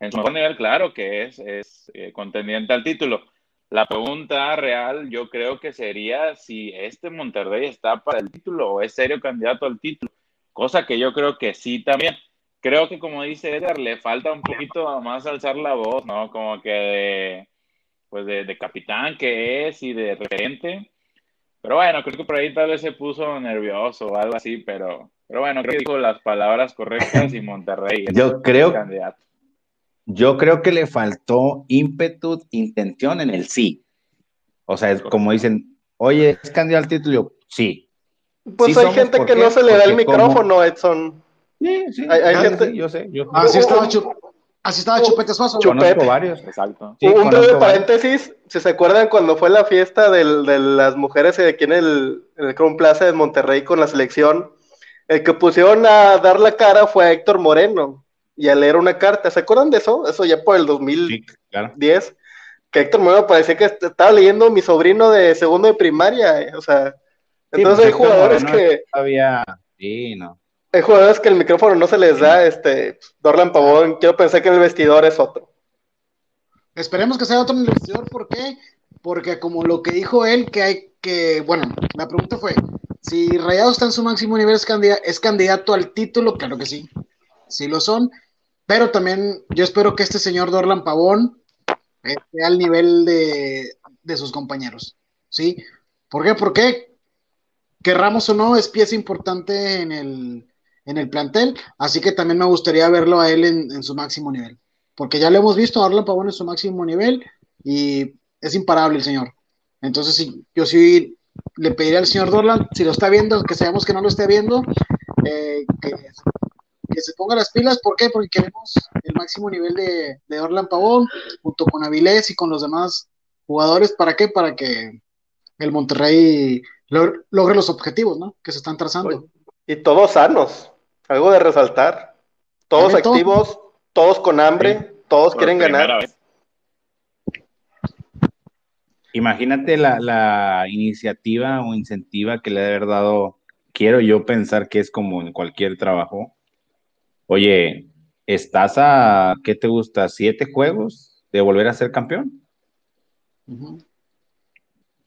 en su mejor nivel, claro que es, es eh, contendiente al título. La pregunta real yo creo que sería si este Monterrey está para el título o es serio candidato al título, cosa que yo creo que sí también. Creo que como dice Edgar, le falta un poquito más alzar la voz, ¿no? Como que de, pues de, de capitán que es y de referente pero bueno, creo que por ahí tal vez se puso nervioso o algo así, pero, pero bueno, creo que dijo las palabras correctas y Monterrey. yo creo, candidato. Yo creo que le faltó ímpetu, intención en el sí. O sea, es como dicen, oye, ¿es candidato al título? Sí. Pues hay gente que no se le da el micrófono, Edson. Sí, sí, hay, gente... yo sé. Yo... Así estaba Así estaba Chupete Suazo. Chupete. varios, exacto. un breve paréntesis, si se acuerdan cuando fue la fiesta de las mujeres aquí en el, en el Crown Plaza de Monterrey con la selección, el que pusieron a dar la cara fue a Héctor Moreno y a leer una carta. ¿Se acuerdan de eso? Eso ya por el 2010. Que Héctor Moreno parecía que estaba leyendo mi sobrino de segundo de primaria. Eh, o sea, entonces pues hay jugadores que... Había... Sí, no. Hay jugadores que el micrófono no se les da, este, Dorlan Pavón, quiero pensar que el vestidor es otro. Esperemos que sea otro en el vestidor, ¿por qué? Porque como lo que dijo él, que hay que, bueno, la pregunta fue, si Rayado está en su máximo nivel, ¿es candidato, ¿es candidato al título? Claro que sí, sí lo son, pero también yo espero que este señor Dorlan Pavón esté al nivel de, de sus compañeros, ¿sí? ¿Por qué? Porque querramos o no, es pieza importante en el, en el plantel, así que también me gustaría verlo a él en, su máximo nivel, porque ya lo hemos visto a Orlando Pavón en su máximo nivel y es imparable el señor. Entonces, sí, yo sí le pediría al señor Dorlan, si lo está viendo, que sabemos que no lo esté viendo, eh, que, se ponga las pilas. ¿Por qué? Porque queremos el máximo nivel de, de Orlan Pavón, junto con Avilés y con los demás jugadores. ¿Para qué? Para que el Monterrey logre los objetivos ¿no? que se están trazando. Y todos sanos algo de resaltar. Todos activos, todos con hambre, todos quieren ganar. Imagínate la, iniciativa o incentiva que le ha haber dado. Quiero yo pensar que es como en cualquier trabajo. Oye, estás a, ¿qué te gusta? ¿Siete juegos de volver a ser campeón?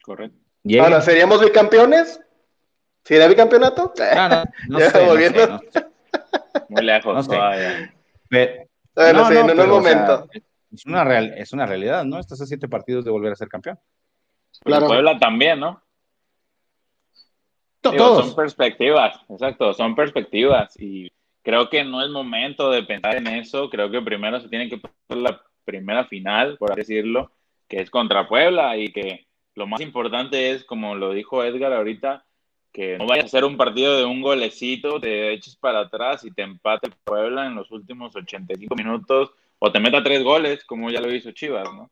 Correcto. Ahora, ¿seríamos bicampeones? ¿Sería bicampeonato? No, no, no, [laughs] sé, muy lejos todavía. bueno, sí, no, no, momento. es, una real, es una realidad, ¿no? Estás a siete partidos de volver a ser campeón. Claro. Puebla también, ¿no? Todos. son perspectivas, exacto, son perspectivas y creo que no es momento de pensar en eso, creo que primero se tiene que pasar la primera final, por así decirlo, que es contra Puebla y que lo más importante es, como lo dijo Edgar ahorita, que no vaya a ser un partido de un golecito, te eches para atrás y te empate Puebla en los últimos 85 minutos o te meta tres goles, como ya lo hizo Chivas, ¿no?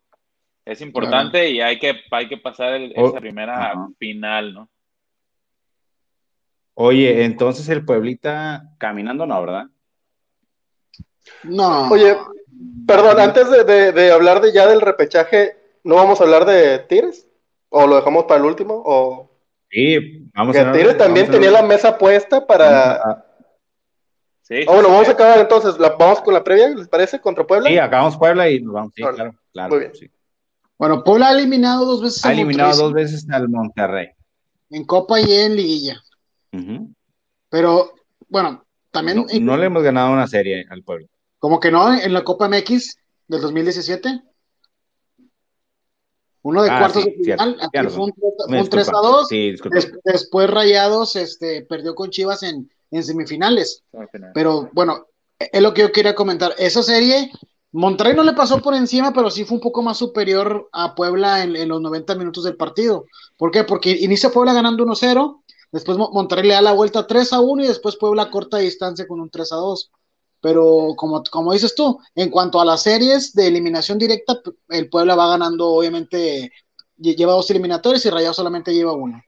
Es importante y hay que, hay que pasar esa primera final, ¿no? Oye, entonces el Pueblita caminando no, ¿verdad? No. Oye, perdón, antes de, de, hablar de ya del repechaje, ¿no vamos a hablar de Tigres? ¿O lo dejamos para el último? ¿O Sí, vamos a ver. también tenía la mesa puesta para. Sí, ah, bueno, vamos a acabar entonces. vamos con la previa, ¿les parece? Contra Puebla. Sí, acabamos Puebla y nos vamos. Sí, claro, claro. Muy bien. Bueno, Puebla ha eliminado dos veces Ha eliminado dos veces al Monterrey. En Copa y en Liguilla. Pero, bueno, también. No, le hemos ganado una serie al Puebla. Como que no, en la Copa MX del 2017. Uno de ah, cuartos de final, aquí fue un, 3 a 2. después Rayados este, perdió con Chivas en, en semifinales. Pero bueno, es lo que yo quería comentar. Esa serie, Monterrey no le pasó por encima, pero sí fue un poco más superior a Puebla en, los 90 minutos del partido. ¿Por qué? Porque inicia Puebla ganando 1-0, después Monterrey le da la vuelta 3 a 1 y después Puebla corta distancia con un 3 a 2. Pero como, como dices tú, en cuanto a las series de eliminación directa, el Puebla va ganando, obviamente, lleva dos eliminatorios y Rayado solamente lleva uno.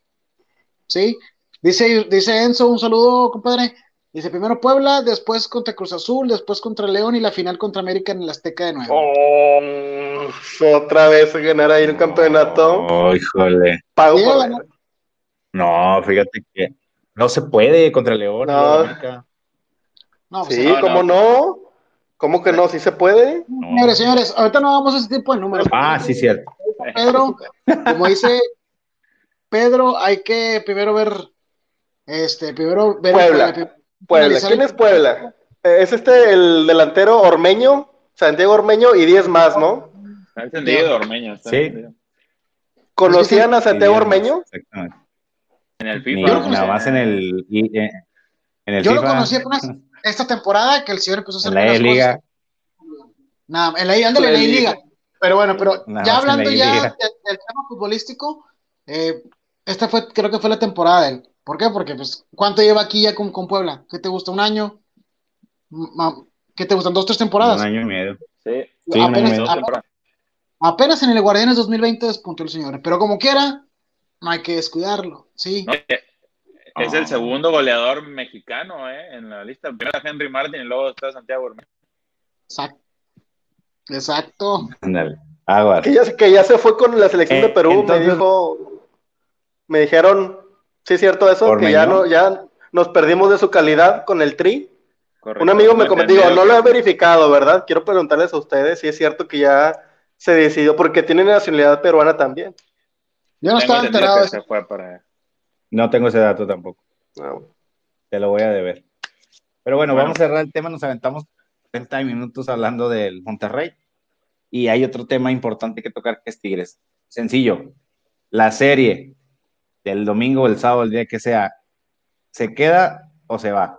¿Sí? Dice, dice Enzo, un saludo, compadre. Dice primero Puebla, después contra Cruz Azul, después contra León y la final contra América en el Azteca de nuevo. Oh, otra vez ganar ahí el campeonato. Oh, híjole. Pago No, fíjate que no se puede contra León. No. no pues sí, ¿cómo no? ¿Cómo que no? ¿Sí se puede? Señores, señores, ahorita no vamos a ese tipo de números. Ah, sí, cierto. Pedro, como dice Pedro, hay que primero ver este, primero Puebla. Puebla. ¿Quién es Puebla? Eh, es este el delantero Ormeño, Santiago Ormeño y 10 más, ¿no? Está entendido Ormeño. sí. ¿Conocían a Santiago Ormeño? Exactamente. En el FIFA. nada más en el, eh, en el Yo lo conocí [laughs] esta temporada que el señor empezó a hacer en la liga. Nada, en la en la liga. Pero bueno, pero ya hablando ya del, tema futbolístico, eh, esta fue, creo que fue la temporada de él. ¿Por qué? Porque, pues, ¿cuánto lleva aquí ya con, Puebla? ¿Qué te gusta? ¿Un año? ¿Qué te gustan? ¿Dos, tres temporadas? Un año y medio. Sí, apenas, en el Guardianes 2020 despuntó el señor. Pero como quiera, no hay que descuidarlo, ¿sí? es el segundo goleador mexicano, ¿eh? En la lista. Primero está Henry Martin y luego está Santiago Exacto. Exacto. Que ya, que ya se fue con la selección de eh, Perú, me dijo, me dijeron, Sí, es cierto eso, que ya, no, ya nos perdimos de su calidad con el tri. Un amigo me comentó, digo, no lo he verificado, ¿verdad? Quiero preguntarles a ustedes si es cierto que ya se decidió, porque tiene nacionalidad peruana también. Yo no estaba enterado. De No tengo ese dato tampoco. Ah, Te lo voy a deber. Pero bueno, vamos a cerrar el tema. Nos aventamos 30 minutos hablando del Monterrey. Y hay otro tema importante que tocar que es Tigres. Sencillo. La serie el domingo, el sábado, el día que sea, ¿se queda o se va?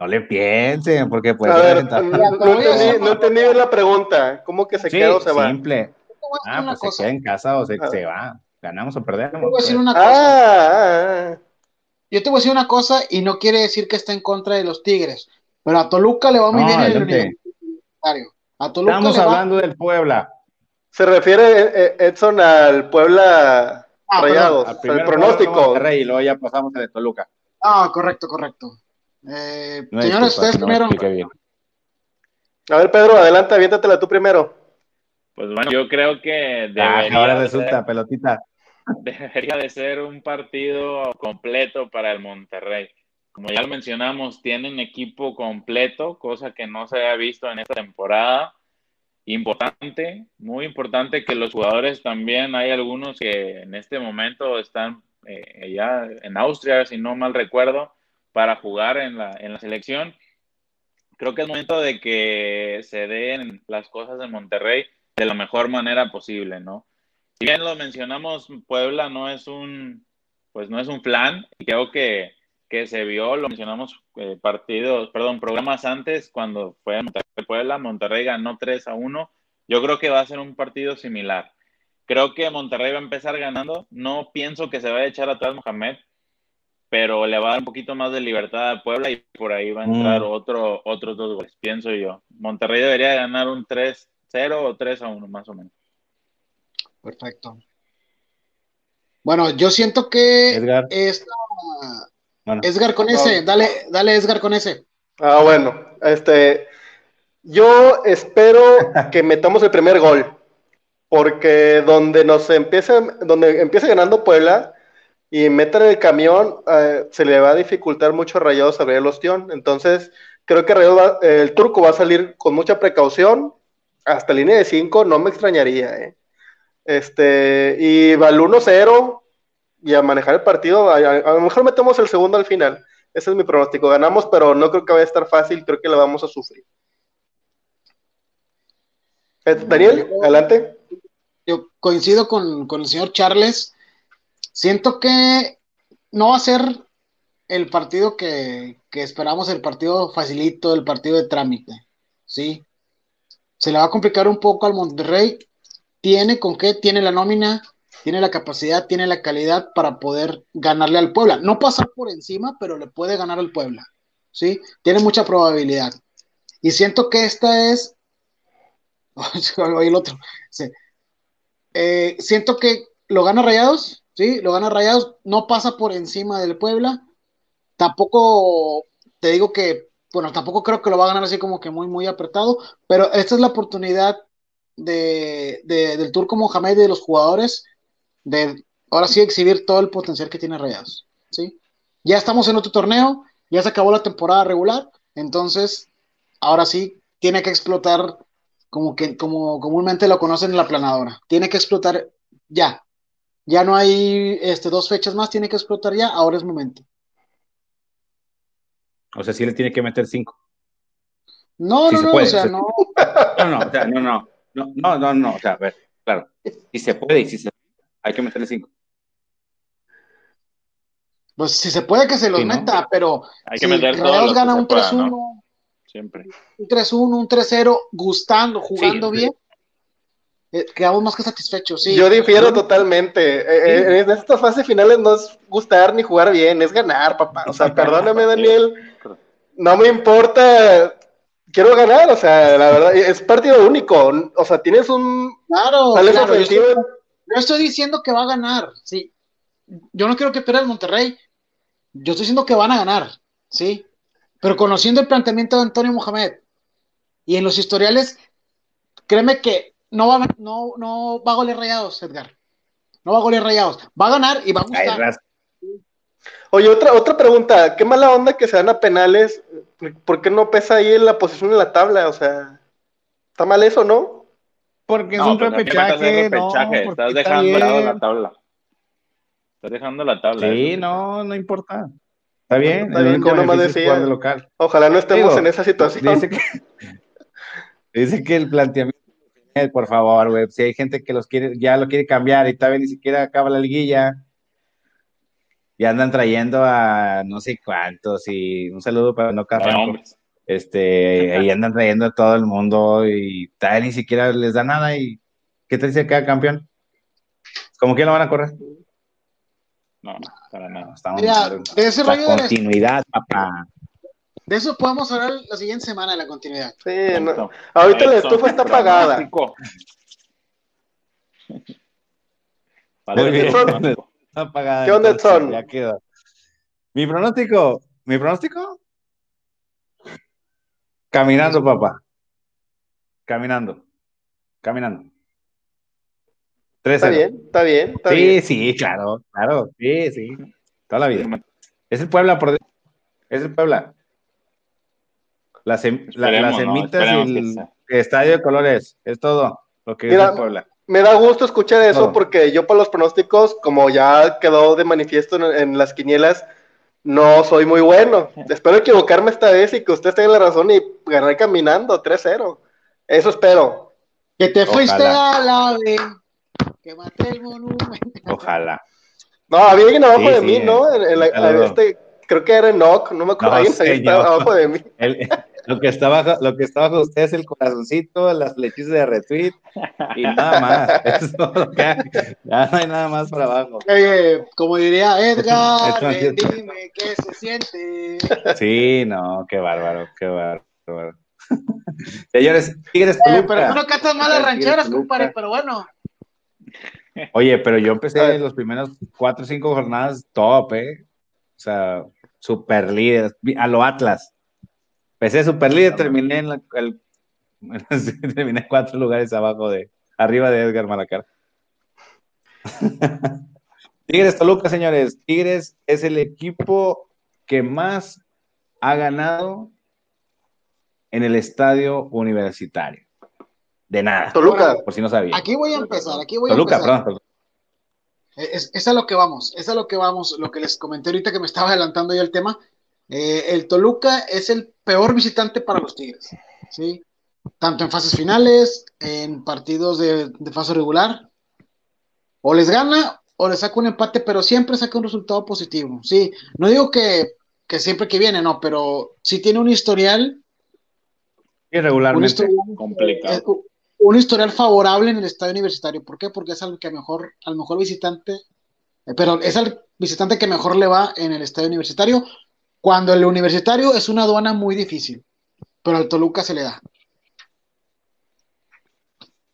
No le piensen, porque puede. no, entendí, la pregunta. ¿Cómo que se queda o se va? Simple. Ah, pues se queda en casa o se, ah. se va. Ganamos o perdemos. Yo te voy a decir una cosa. Ah, Yo te voy a decir una cosa y no quiere decir que esté en contra de los Tigres. Pero a Toluca le va muy bien el universitario. A Toluca Estamos hablando del Puebla. Se refiere eh, eh, Edson al Puebla ah, Rayados, el pronóstico. y luego ya pasamos a de Toluca. Ah, correcto, correcto. Eh, señores, ustedes primero. A ver, Pedro, adelante, aviéntatela tú primero. Pues bueno, yo creo que ah, ahora resulta, pelotita. Debería de ser un partido completo para el Monterrey. Como ya lo mencionamos, tienen equipo completo, cosa que no se había visto en esta temporada importante, muy importante que los jugadores también, hay algunos que en este momento están eh, ya en Austria, si no mal recuerdo, para jugar en la, en la selección. Creo que es momento de que se den las cosas en Monterrey de la mejor manera posible, ¿no? Si bien lo mencionamos, Puebla no es un, pues no es un plan, y creo que que se vio, lo mencionamos eh, partidos, perdón, programas antes, cuando fue Monterrey Puebla, Monterrey ganó 3 a 1. Yo creo que va a ser un partido similar. Creo que Monterrey va a empezar ganando. No pienso que se vaya a echar atrás Mohamed, pero le va a dar un poquito más de libertad a Puebla y por ahí va a entrar mm. otro, otros dos goles, pienso yo. Monterrey debería ganar un 3-0 o 3 a 1, más o menos. Perfecto. Bueno, yo siento que esta, Edgar con ese, dale, dale Edgar con ese. Ah, bueno, este, yo espero [laughs] que metamos el primer gol, porque donde nos empiece, donde empiece ganando Puebla y metan el camión, eh, se le va a dificultar mucho a Rayados abrir el ostión. Entonces, creo que el turco va a salir con mucha precaución, hasta línea de 5, no me extrañaría. ¿eh? Este, y va al 1-0 y a manejar el partido, a, lo mejor metemos el segundo al final. Ese es mi pronóstico. Ganamos, pero no creo que vaya a estar fácil, creo que la vamos a sufrir. Eh, Daniel, adelante yo coincido con, el señor Charles. Siento que no va a ser el partido que, esperamos, el partido facilito, el partido de trámite. ¿sí? Se le va a complicar un poco al Monterrey. Tiene con qué, tiene la nómina, tiene la capacidad, tiene la calidad para poder ganarle al Puebla. No pasar por encima, pero le puede ganar al Puebla. ¿sí? Tiene mucha probabilidad. Y siento que esta es. [laughs] El otro. Eh, siento que lo gana Rayados, ¿sí? Lo gana Rayados, no pasa por encima del Puebla. Tampoco te digo que, bueno, tampoco creo que lo va a ganar así como que muy, muy apretado, pero esta es la oportunidad de, del Turco Mohamed y de los jugadores de ahora sí exhibir todo el potencial que tiene Rayados, ¿sí? Ya estamos en otro torneo, ya se acabó la temporada regular, entonces ahora sí tiene que explotar como que como comúnmente lo conocen en la planadora. Tiene que explotar ya. Ya no hay este, dos fechas más, tiene que explotar ya, ahora es momento. O sea, sí le tiene que meter cinco. No, no, no, o sea, no. No, no, o sea, no, no, no, no, no, no, o sea, a ver, claro, si se puede y si se hay que meterle cinco. Pues si se puede que se los meta, pero hay que si meter gana un 3-1, Siempre. Un 3-1, un 3-0, gustando, jugando bien. Eh, quedamos más que satisfechos, sí. Yo difiero totalmente. Eh, eh, en estas fases finales no es gustar ni jugar bien, es ganar, papá. O sea, [laughs] perdóname, Daniel. No me importa. Quiero ganar, o sea, la verdad, es partido único. O sea, tienes un. Claro, claro yo, estoy, diciendo que va a ganar, sí. Yo no quiero que pierda el Monterrey. Yo estoy diciendo que van a ganar, sí. Pero conociendo el planteamiento de Antonio Mohamed y en los historiales, créeme que no va, no, no va a golear rayados, Edgar. No va a golear rayados. Va a ganar y va a gustar. Oye, otra, otra pregunta. Qué mala onda que se dan a penales. ¿Por qué no pesa ahí en la posición en la tabla? O sea, ¿está mal eso, no? Porque es un pues, repechaje. Estás dejando la tabla. Estás dejando la tabla. Sí, no, no importa. Está bien, está bien, nomás decía, local. Ojalá no estemos en esa situación. Dice que, [laughs] dice que el planteamiento, por favor, güey, si hay gente que los quiere, ya lo quiere cambiar y todavía ni siquiera acaba la liguilla, y andan trayendo a no sé cuántos, y un saludo para no Carranco. Este, ahí andan trayendo a todo el mundo y todavía ni siquiera les da nada y ¿qué te dice cada campeón? ¿Cómo que lo van a correr? No, para nada. Estamos Mira, de ese la continuidad, papá. De eso podemos hablar la siguiente semana, de la continuidad. Sí, ahorita la estufa está apagada. [laughs] Bien. Está apagada. ¿Qué onda son? Ya queda. Mi pronóstico, mi pronóstico. Caminando, papá. Caminando. Caminando. Está bien, está bien. sí, sí, claro, claro, sí, sí. Toda la vida. Es el Puebla, por es el Puebla. Las, las semitas y el estadio de colores, es todo lo que es el Puebla. Me da gusto escuchar eso porque yo para los pronósticos, como ya quedó de manifiesto en, las quinielas, no soy muy bueno. Espero equivocarme esta vez y que usted tenga la razón y ganar caminando 3-0. Eso espero. Que te fuiste a la que maté el monumento. Ojalá. No, había alguien abajo de mí, ¿no? En, la, este, creo que era Enoch, no me acuerdo, no, alguien estaba abajo de mí. [laughs] lo, que está abajo, lo que está abajo de usted es el corazoncito, las flechitas de retweet y nada más. [laughs] Eso Ya no hay nada más para abajo. como diría Edgar, [laughs] dime qué se siente. Sí, no, qué bárbaro, qué bárbaro. [laughs] Señores, Tigres eh, Pero tú no cantas malas rancheras, compadre, pero bueno. Oye, pero yo empecé los primeros cuatro o cinco jornadas top, ¿eh? O sea, super líder, a lo Atlas. Empecé super líder, terminé en el, [laughs] terminé cuatro lugares abajo de, arriba de Edgar Malacar. [laughs] Tigres Toluca, señores. Tigres es el equipo que más ha ganado en el estadio universitario. De nada. Toluca. Por si no sabía. Aquí voy a empezar, aquí voy a empezar. Perdón, Es, es, a lo que vamos, es a lo que vamos, lo que les comenté ahorita que me estaba adelantando ya el tema. Eh, el Toluca es el peor visitante para los Tigres, ¿sí? Tanto en fases finales, en partidos de, de fase regular. O les gana o les saca un empate, pero siempre saca un resultado positivo, ¿sí? No digo que, que siempre que viene, no, pero si tiene un historial Irregularmente. Un complicado. Eh, un historial favorable en el estadio universitario. ¿Por qué? Porque es al que mejor, al mejor visitante, eh, pero es al visitante que mejor le va en el estadio universitario, cuando el universitario es una aduana muy difícil, pero al Toluca se le da.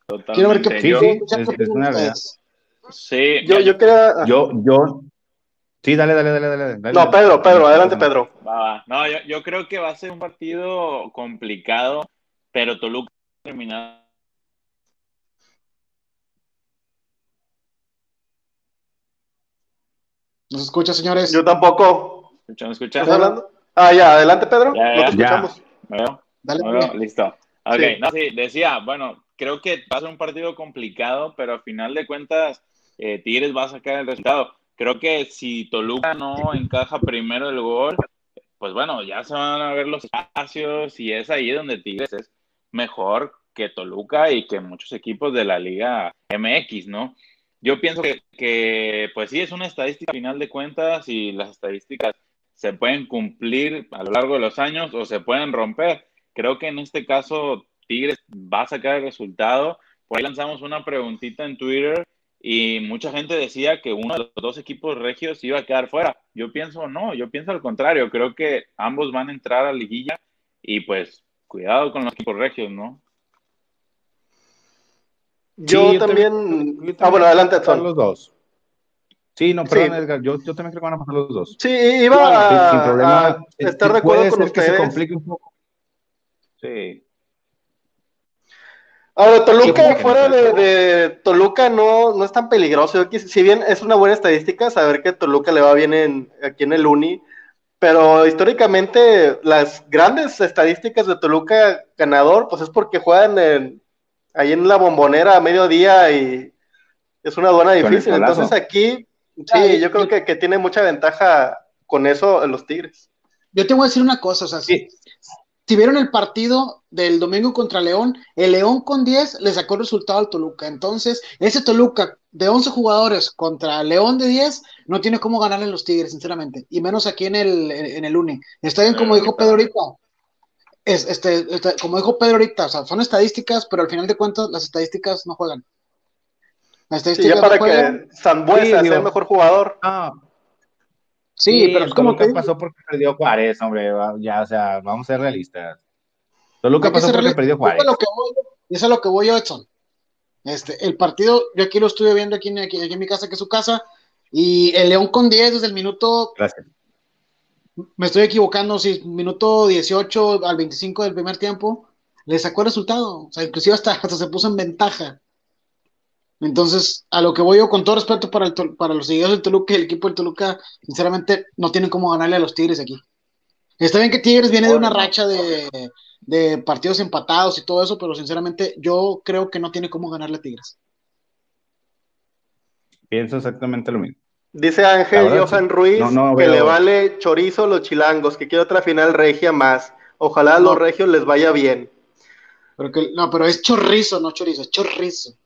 Totalmente. Quiero ver qué yo, Sí, yo, yo quería... Yo, yo, Sí, dale, dale, dale, dale. no, Pedro, Pedro, adelante, Pedro. No, yo, yo, creo que va a ser un partido complicado, pero Toluca terminado. ¿Nos escucha, señores? Yo tampoco. ¿Me escuchas? ¿Estás hablando? Ah, ya, adelante, Pedro. Ya, ya. escuchamos. ¿Me veo? Dale, ¿Me veo? Listo. Ok, sí. no, sí, decía, bueno, creo que va a ser un partido complicado, pero al final de cuentas, eh, Tigres va a sacar el resultado creo que si Toluca no encaja primero el gol, pues bueno, ya se van a ver los espacios y es ahí donde Tigres es mejor que Toluca y que muchos equipos de la Liga MX, ¿no? Yo pienso que, pues sí, es una estadística final de cuentas y las estadísticas se pueden cumplir a lo largo de los años o se pueden romper. Creo que en este caso Tigres va a sacar el resultado. Por ahí lanzamos una preguntita en Twitter y mucha gente decía que uno de los dos equipos regios iba a quedar fuera. Yo pienso no, yo pienso al contrario, creo que ambos van a entrar a liguilla y pues cuidado con los equipos regios, ¿no? Yo, también... Ah, bueno, adelante, Edson. Los dos. Sí, no, perdón, Edgar, yo, yo, también creo que van a pasar los dos. Sí, iba a, sin problema, estar de acuerdo con ustedes. Que se complique un poco. Sí. Ahora, Toluca, fuera de, Toluca, no, no es tan peligroso. Si bien es una buena estadística saber que Toluca le va bien en, aquí en el Uni, pero históricamente las grandes estadísticas de Toluca ganador, pues es porque juegan en, ahí en la bombonera a mediodía y es una aduana difícil. Entonces aquí, sí, yo creo que, que, tiene mucha ventaja con eso en los Tigres. Yo te voy a decir una cosa, o sea, sí si vieron el partido del domingo contra León, el León con 10 le sacó el resultado al Toluca. Entonces, ese Toluca de 11 jugadores contra León de 10 no tiene cómo ganarle los Tigres, sinceramente. Y menos aquí en el, en el Uni. Está bien, como dijo Pedro ahorita. Es, este, este, como dijo Pedro ahorita, o sea, son estadísticas, pero al final de cuentas las estadísticas no juegan. Sí, ya para que Zambuesa sea el mejor jugador. Ah, Sí, pero es como que pasó porque perdió Juárez, hombre, ya, o sea, vamos a ser realistas. Toluca pasó porque perdió Juárez. Eso es, lo que voy, yo, Edson. Este, el partido, yo aquí lo estuve viendo aquí, aquí, en mi casa, que es su casa, y el León con 10 desde el minuto. Gracias. Me estoy equivocando, sí, minuto 18 al 25 del primer tiempo, le sacó el resultado. O sea, inclusive hasta, hasta se puso en ventaja. Entonces, a lo que voy yo, con todo respeto para, el, para los seguidores del Toluca, el equipo del Toluca, sinceramente, no tienen cómo ganarle a los Tigres aquí. Está bien que Tigres viene de una racha de, partidos empatados y todo eso, pero sinceramente yo creo que no tiene cómo ganarle a Tigres. Pienso exactamente lo mismo. Dice Ángel Johan Ruiz que le vale chorizo los chilangos, que quiere otra final regia más. Ojalá a los regios les vaya bien. Pero que, no, pero es chorizo, no chorizo, es chorizo.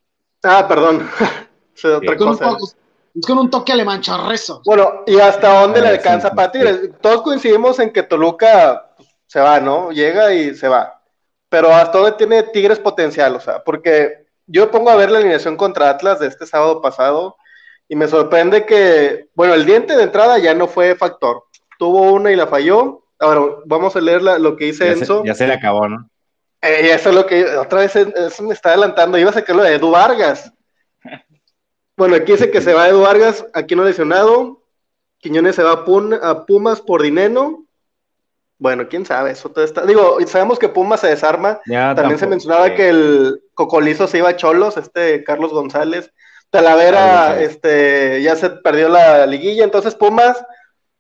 Ah, perdón. [laughs] es con un toque alemán, charrezo. Bueno, ¿y hasta dónde le alcanza para Tigres? Todos coincidimos en que Toluca se va, ¿no? Llega y se va. Pero ¿hasta dónde tiene Tigres potencial? O sea, porque yo pongo a ver la alineación contra Atlas de este sábado pasado y me sorprende que, bueno, el diente de entrada ya no fue factor. Tuvo una y la falló. Ahora, vamos a leer lo que dice Enzo. ya se le acabó, ¿no? Eh, eso es lo que otra vez eso me está adelantando. Iba a sacarlo de Edu Vargas. [laughs] Bueno, aquí dice que se va Edu Vargas, aquí no lesionado. Quiñones se va a, Pumas por dinero. Bueno, quién sabe, eso todo está. Digo, sabemos que Puma se desarma. También se mencionaba que el cocolizo se iba a Cholos, este Carlos González. Talavera, este, ya se perdió la liguilla, entonces Pumas,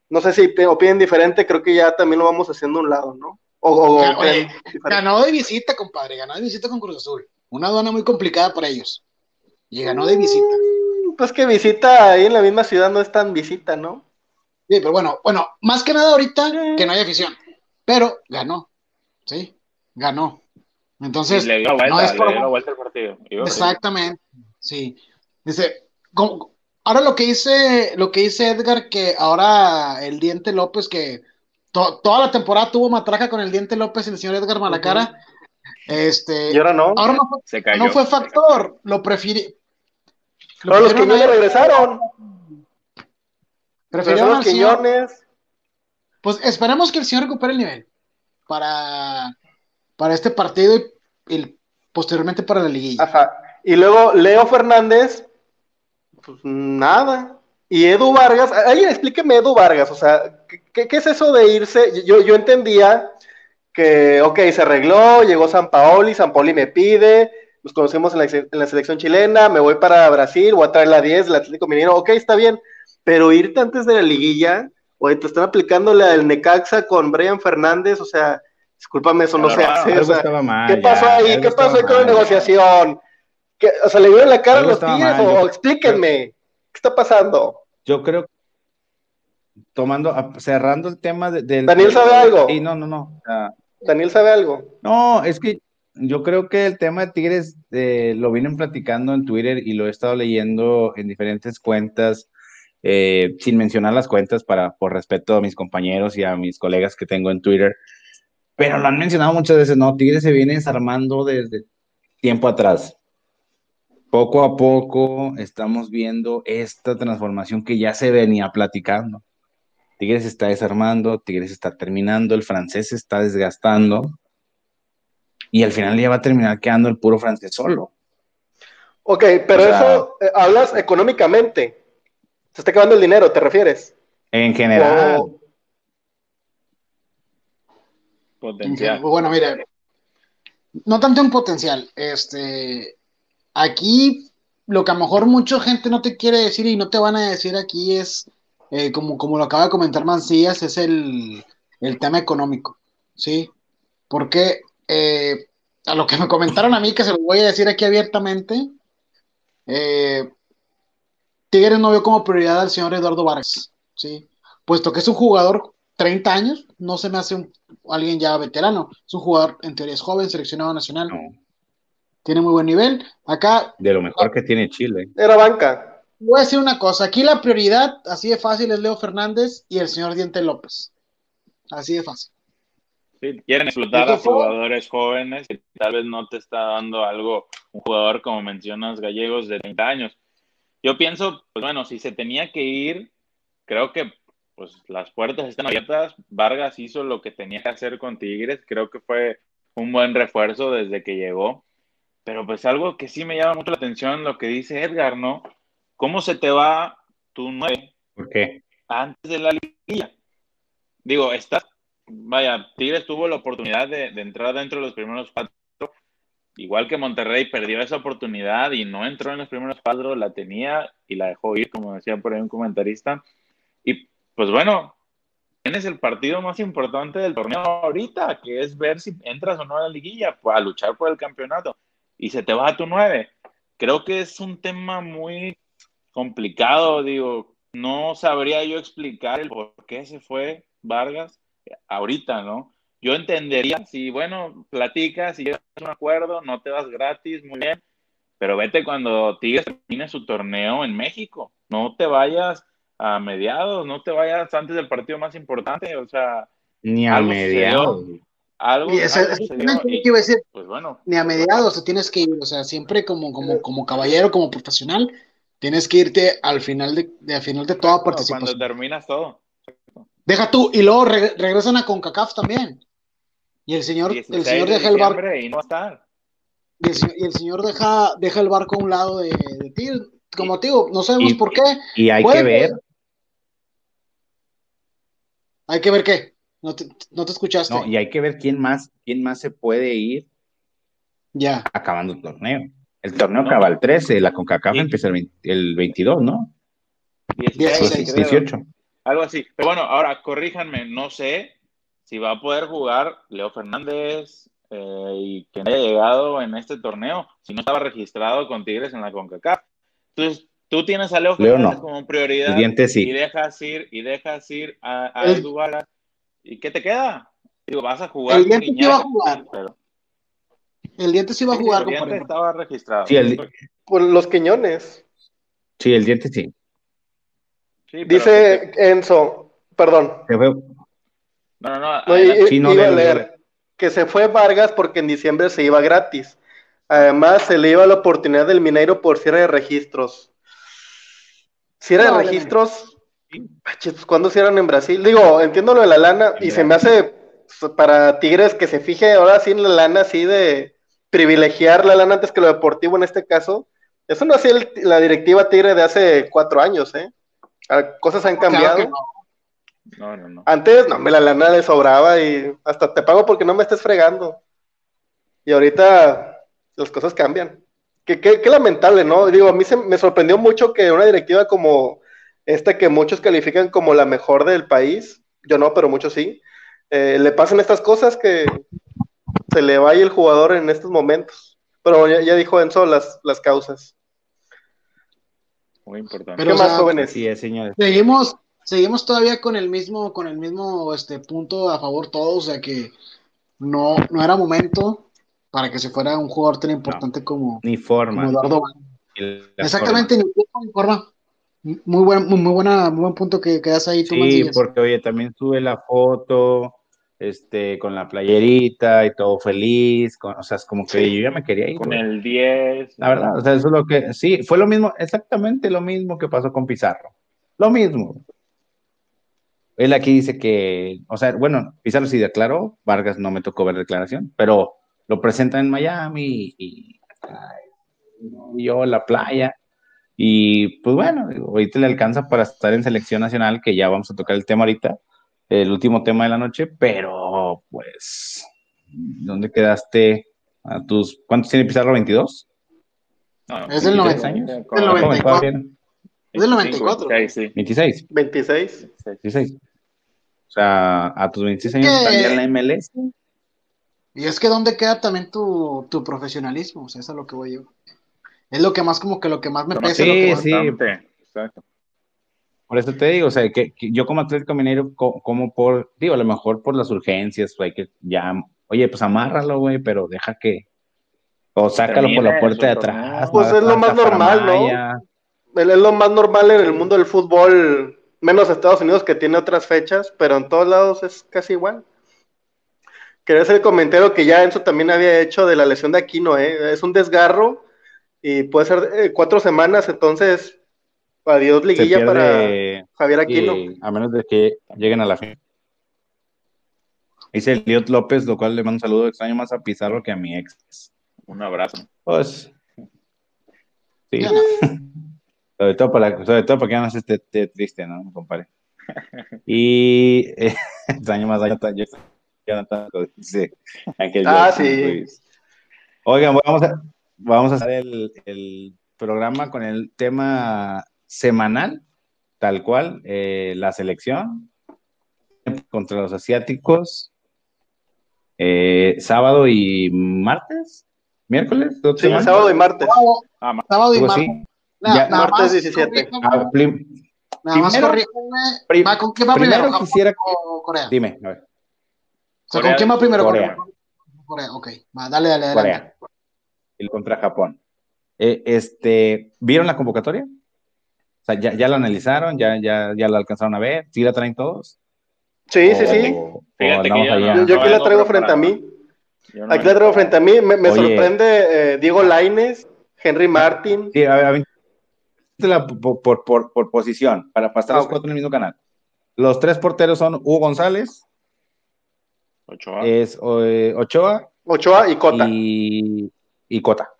no sé si opinen diferente, creo que ya también lo vamos haciendo a un lado, ¿no? O, ganó de visita, compadre, ganó de visita con Cruz Azul. Una aduana muy complicada para ellos. Y ganó de visita. Mm, pues que visita ahí en la misma ciudad no es tan visita, ¿no? Sí, pero bueno, bueno, más que nada ahorita que no hay afición. Pero ganó, ¿sí? Ganó. Entonces, le dio vuelta, le dio vuelta el partido. Exactamente, sí. Dice, ahora lo que dice, lo que dice Edgar, que ahora el Diente López, que toda la temporada tuvo matraca con el Diente López y el señor Edgar Malacara. Este, y ahora no. Ahora no fue, no fue factor, lo prefirí. Lo los Quiñones regresaron. Prefirieron los Quiñones. Pues esperemos que el señor recupere el nivel para, para este partido y, posteriormente para la liguilla. Ajá. Y luego Leo Fernández, pues nada. Y Edu Vargas, alguien explíqueme Edu Vargas, o sea, ¿qué, es eso de irse? Yo, yo entendía que, ok, se arregló, llegó San Paoli, San Paoli me pide, nos conocemos en la, en la, selección chilena, me voy para Brasil, voy a traer la 10, el Atlético Mineiro, ok, está bien, pero irte antes de la liguilla, Oye, te están aplicándole al Necaxa con Brian Fernández, o sea, discúlpame, eso no se hace. ¿Qué pasó ahí? ¿Qué pasó ahí con la negociación? o sea, ¿le vieron la cara a los tíos o, explíquenme? ¿Qué está pasando? Yo creo tomando, cerrando el tema del... Daniel sabe algo. Sí, no, no, no. Daniel sabe algo. No, es que yo creo que el tema de Tigres eh, lo vienen platicando en Twitter y lo he estado leyendo en diferentes cuentas eh, sin mencionar las cuentas para, por respeto a mis compañeros y a mis colegas que tengo en Twitter, pero lo han mencionado muchas veces, ¿no? Tigres se viene desarmando desde tiempo atrás. Poco a poco estamos viendo esta transformación que ya se venía platicando. Tigres está desarmando, Tigres está terminando, el francés se está desgastando y al final ya va a terminar quedando el puro francés solo. Ok, pero eso eh, hablas económicamente. Se está acabando el dinero, ¿te refieres? En general. Potencial. Bueno, mire, no tanto en potencial. Este, aquí lo que a lo mejor mucha gente no te quiere decir y no te van a decir aquí es, eh, como, como lo acaba de comentar Mancillas, es el, tema económico, ¿sí? Porque eh, a lo que me comentaron a mí, que se lo voy a decir aquí abiertamente, eh, Tigres no vio como prioridad al señor Eduardo Vargas, ¿sí? Puesto que es un jugador 30 años, no se me hace un, alguien ya veterano, es un jugador, en teoría es joven, seleccionado nacional. Tiene muy buen nivel. Acá. De lo mejor que tiene Chile. Era banca. Voy a decir una cosa, aquí la prioridad, así de fácil, es Leo Fernández y el señor Diente López. Así de fácil. Sí, quieren explotar a jugadores jóvenes y tal vez no te está dando algo, un jugador como mencionas, gallegos de 30 años yo pienso, pues bueno, si se tenía que ir, creo que pues las puertas están abiertas. Vargas hizo lo que tenía que hacer con Tigres, creo que fue un buen refuerzo desde que llegó. Pero pues algo que sí me llama mucho la atención lo que dice Edgar, ¿no? ¿Cómo se te va tu nueve? ¿Por qué? Antes de la liguilla. Digo, estás, vaya, Tigres tuvo la oportunidad de, de entrar dentro de los primeros cuatro igual que Monterrey perdió esa oportunidad y no entró en los primeros cuadros, la tenía y la dejó ir, como decía por ahí un comentarista. Y pues bueno, tienes el partido más importante del torneo ahorita, que es ver si entras o no a la liguilla, pues, a luchar por el campeonato, y se te va a tu nueve. Creo que es un tema muy complicado, digo, no sabría yo explicar el por qué se fue Vargas ahorita, ¿no? yo entendería si, bueno, platicas y llegas a un acuerdo, no te vas gratis, muy bien, pero vete cuando Tigres termine su torneo en México, no te vayas a mediados, no te vayas antes del partido más importante, o sea, ni a mediados. Algo, pues bueno. Ni a mediados tienes que ir, o sea, siempre como, como, como caballero, como profesional, tienes que irte al final de, al final de toda participación. Cuando terminas todo. Deja tú, y luego regresan a CONCACAF también. Y el señor, el señor deja el barco. Y, no y, el, señor deja, deja el barco a un lado de, ti. Como te digo, no sabemos por qué. Y hay que ver. Hay que ver qué. No te, no te escuchaste. No, y hay que ver quién más, quién más se puede ir ya. acabando el torneo. El torneo acaba el 13, la CONCACAF empieza el, 22, ¿no? 16, 18. Algo así. Pero bueno, ahora corríjanme, no sé si va a poder jugar Leo Fernández eh, y que haya llegado en este torneo, si no estaba registrado con Tigres en la CONCACAF. Entonces, tú tienes a Leo Fernández como prioridad y dejas ir y dejas ir a, a Edu ¿Y qué te queda? Digo, vas a jugar. El diente sí va a jugar. El diente sí va a jugar. El diente estaba registrado. Sí, Por los Quiñones. Sí, el diente sí. Dice Enzo, perdón. No, no, no. iba a leer que se fue Vargas porque en diciembre se iba gratis. Además, se le iba la oportunidad del Mineiro por cierre de registros. Cierre de registros, ¿cuándo cierran en Brasil? Digo, entiendo lo de la lana y se me hace pues, para Tigres que se fije ahora sí en la lana, así de privilegiar la lana antes que lo deportivo en este caso. Eso no hacía la directiva Tigre de hace cuatro años, ¿eh? Ah, cosas han cambiado. no. no, no, Antes, no, me la lana le sobraba y hasta te pago porque no me estés fregando. Y ahorita las cosas cambian. Qué, qué, lamentable, ¿no? Digo, a mí se, me sorprendió mucho que una directiva como esta que muchos califican como la mejor del país, yo no, pero muchos sí, eh, le pasen estas cosas que se le vaya el jugador en estos momentos. Pero ya, dijo Enzo las, las causas. Muy importante. Pero, más jóvenes? Sí, señores. Seguimos, seguimos todavía con el mismo, con el mismo este punto a favor todos, o sea que no, no era momento para que se fuera un jugador tan importante como, ni forma. Eduardo. Exactamente, ni forma. Muy buen, muy, buena, muy buen punto que quedas ahí tú, Sí, porque oye, también sube la foto, este, con la playerita y todo feliz, o sea, es como que yo ya me quería ir. Con el 10. La verdad, o sea, eso es lo que, sí, fue lo mismo, exactamente lo mismo que pasó con Pizarro. Lo mismo. Él aquí dice que, o sea, bueno, Pizarro sí declaró, Vargas no me tocó ver declaración, pero lo presentan en Miami y, yo la playa y pues bueno, ahorita le alcanza para estar en selección nacional, que ya vamos a tocar el tema ahorita, el último tema de la noche, pero pues, ¿dónde quedaste a tus, ¿cuántos tiene Pizarro? ¿22? es del 90 años. Es del 94. Es del 94. 26. 26. 26. O sea, a tus 26 años estás en la MLS. Y es que ¿dónde queda también tu, tu profesionalismo? O sea, es lo que voy yo. Es lo que más, como que lo que más me pesa. Sí, sí. Exacto. Por eso te digo, o sea, que, yo como Atlético Minero, como por, digo, a lo mejor por las urgencias, hay que ya, oye, pues amárralo, güey, pero deja que, o sácalo por la puerta de atrás. Pues es lo más normal, ¿no? Es lo más normal en el mundo del fútbol, menos Estados Unidos que tiene otras fechas, pero en todos lados es casi igual. Quería hacer el comentario que ya Enzo también había hecho de la lesión de Aquino, ¿eh? Es un desgarro y puede ser eh, cuatro semanas, entonces adiós liguilla para Javier Aquino. a menos de que lleguen a la fin. Dice Eliot López, lo cual le mando un saludo, extraño más a Pizarro que a mi ex. Un abrazo. Pues, sí. [laughs] sobre, todo para, sobre todo porque ya no se esté, triste, ¿no, compadre? Y eh, [laughs] extraño más a Jonathan, dice Ah, sí. Oigan, vamos a, vamos a hacer el, programa con el tema semanal, tal cual, eh, la selección contra los asiáticos, eh, sábado y martes, miércoles. Sí, sábado y martes. Ah, sábado y martes. martes 17. Ah, nada más primero, ¿Con quién va primero? quisiera. Corea. Dime, a ver. ¿con quién va primero? Corea. Corea, ok. Va, dale, dale, dale. Corea el contra Japón. Eh, este, ¿Vieron la convocatoria? O sea, ya, ya la analizaron, ya, ya, ya la alcanzaron a ver, ¿sí la traen todos? Sí, sí, sí. yo, aquí la traigo frente a mí. aquí la traigo frente a mí. Me, sorprende eh, Diego Laines, Henry Martin. Sí, a ver, por, por, por, posición, para pasar los cuatro en el mismo canal. Los tres porteros son Hugo González. Ochoa. Es eh, Ochoa. Ochoa y Cota. Y, y Cota.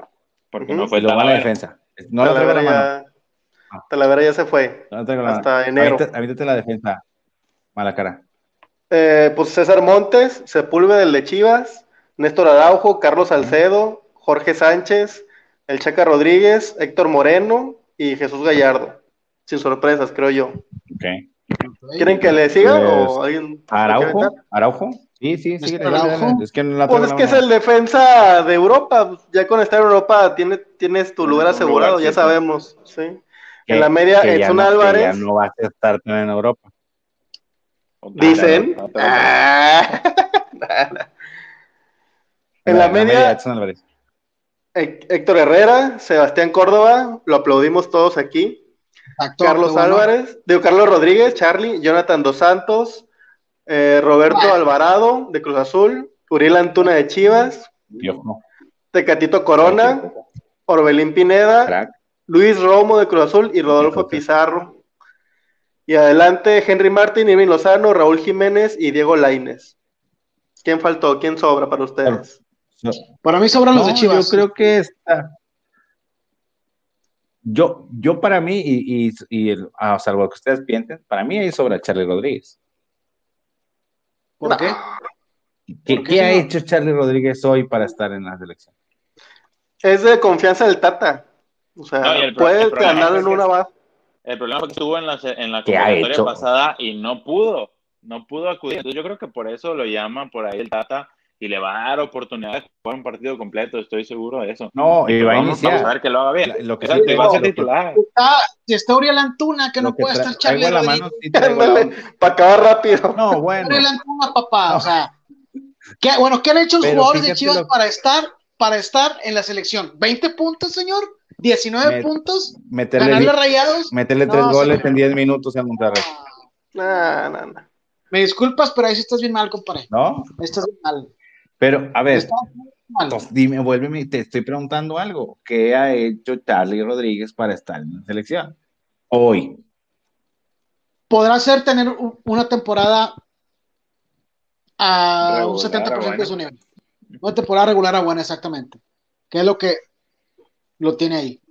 Porque no fue la mala defensa. No la traigo la mano. Talavera ya se fue. hasta enero. Ahorita, la defensa. Mala cara. Eh, pues César Montes, Sepúlveda del de Chivas, Néstor Araujo, Carlos Salcedo, Jorge Sánchez, El Chaca Rodríguez, Héctor Moreno y Jesús Gallardo. Sin sorpresas, creo yo. Okay. ¿Quieren que le siga o pues, alguien? Araujo, Araujo. Sí, sí, sí. Es que, pues es que es el defensa de Europa. Ya con estar en Europa tienes, tienes tu lugar asegurado, ya sabemos. Sí. en la media, Edson Álvarez. ya no va a estar en Europa. Dicen. Ah. [laughs] en la, media, Héctor Herrera, Sebastián Córdoba, lo aplaudimos todos aquí. Carlos Álvarez, digo Carlos Rodríguez, Charlie, Jonathan Dos Santos, eh, Roberto Alvarado de Cruz Azul, Uriel Antuna de Chivas, Tecatito Corona, Orbelín Pineda, Luis Romo de Cruz Azul y Rodolfo Pizarro. Y adelante Henry Martín, Irving Lozano, Raúl Jiménez y Diego Laines. ¿Quién faltó? ¿Quién sobra para ustedes? Para mí sobran los de Chivas. Yo creo que está. Yo, yo para mí, y, y, a salvo que ustedes piensen, para mí ahí sobra Charlie Rodríguez. ¿Por qué? ¿Qué, ha hecho Charlie Rodríguez hoy para estar en la selección? Es de confianza del Tata. O sea, puede ganar en una base. El problema fue que estuvo en la, en la convocatoria pasada y no pudo, no pudo acudir. Entonces yo creo que por eso lo llaman por ahí el Tata y le va a dar oportunidad de jugar un partido completo, estoy seguro de eso. No, y va a iniciar. Vamos a ver que lo haga bien. Lo que sí va a ser titular. si está Uriel Antuna, que no puede estar Charlie la [laughs] mano, Para acabar rápido. No, bueno. Uriel Antuna, papá, o sea. ¿qué, bueno, ¿qué han hecho los jugadores de Chivas para estar para estar en la selección? ¿20 puntos, señor? 19 puntos, meterle, rayados. Meterle tres goles en 10 minutos en Monterrey. No, no, no. Me disculpas, pero ahí sí estás bien mal, compadre. ¿No? Estás bien mal. Pero, a ver, pues, dime, vuélveme, te estoy preguntando algo. ¿Qué ha hecho Charlie Rodríguez para estar en la selección? Hoy. Podrá ser tener una temporada a un 70% de su nivel. Una temporada regular a buena, exactamente. ¿Qué es lo que lo tiene ahí.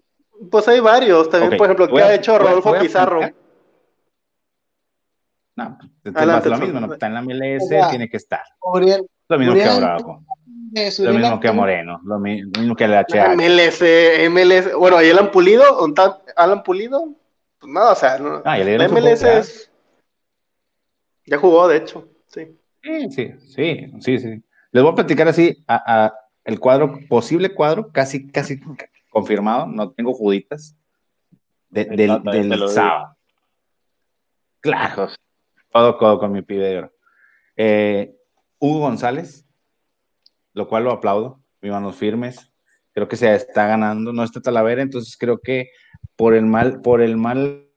Pues hay varios, también, por ejemplo, ¿qué ha hecho Rodolfo Pizarro? No, es lo mismo, no está en la MLS, tiene que estar. Lo mismo que Bravo. Lo mismo que Moreno, lo mismo que el HH. MLS, MLS, bueno, ¿y Alan Pulido? ¿Alan Pulido? Pues no, o sea, no, ah, la MLS es... Ya jugó, de hecho, sí. Sí, sí, sí, sí, sí. Les voy a platicar así a, a el cuadro, posible cuadro, casi, casi confirmado, no tengo juditas, del, sábado. Claro, todo codo con mi pibe eh, Hugo González, lo cual lo aplaudo, mis manos firmes, creo que se está ganando, no está Talavera, entonces creo que por el mal, por el mal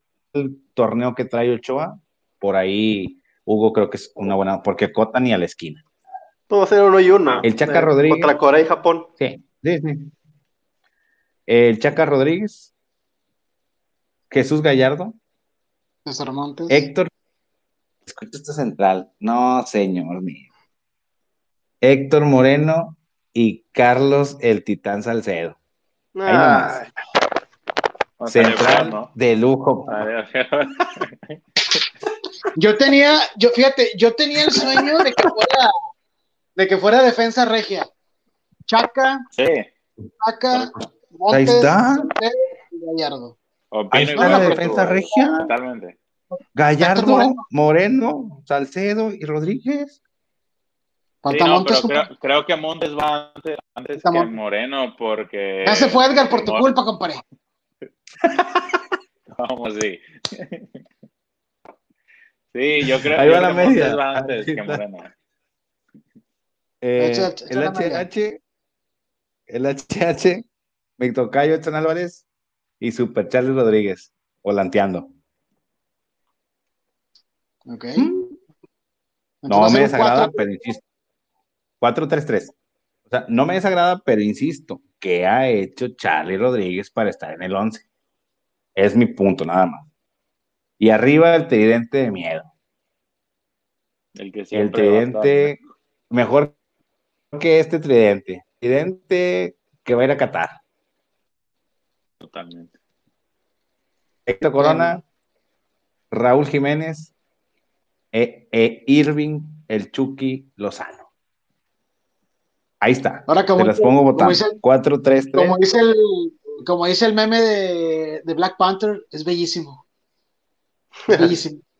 torneo que trae Ochoa, por ahí Hugo creo que es una buena, porque Cota ni a la esquina. Todo ser uno y uno. El Chaca Rodríguez. Contra Corea y Japón. Sí, sí, sí. El Chaca Rodríguez, Jesús Gallardo, César Montes, Héctor, escucha esta central, no señor mío, Héctor Moreno y Carlos el Titán Salcedo. Central de lujo. [laughs] Yo tenía, yo fíjate, yo tenía el sueño de que fuera, de que fuera defensa regia. Chaca, sí. Chaca, Ahí está. Gallardo. Ahí está la defensa regia. Totalmente. Gallardo, Moreno. Salcedo y Rodríguez. Sí, no, pero creo, que Montes va antes, antes que Moreno porque... Ya se fue Edgar por tu culpa, compadre. [laughs] Vamos, sí. Sí, yo creo, Ahí va la que media. Montes va antes que Moreno. Eh, el HH, el HH mi tocayo Edson Álvarez y Super Charlie Rodríguez, volanteando. Ok. No me desagrada, pero insisto. 4-3-3. O sea, no me desagrada, pero insisto, ¿qué ha hecho Charlie Rodríguez para estar en el 11? Es mi punto, nada más. Y arriba el tridente de miedo. El, que el tridente, mejor que este tridente. Tridente que va a ir a Qatar. Totalmente. Héctor Corona, Raúl Jiménez e, e, Irving el Chucky Lozano. Ahí está. Ahora, como Te las pongo votando. 4, 3, 3. Como dice el, como dice el meme de, de Black Panther, es bellísimo. bellísimo. [laughs]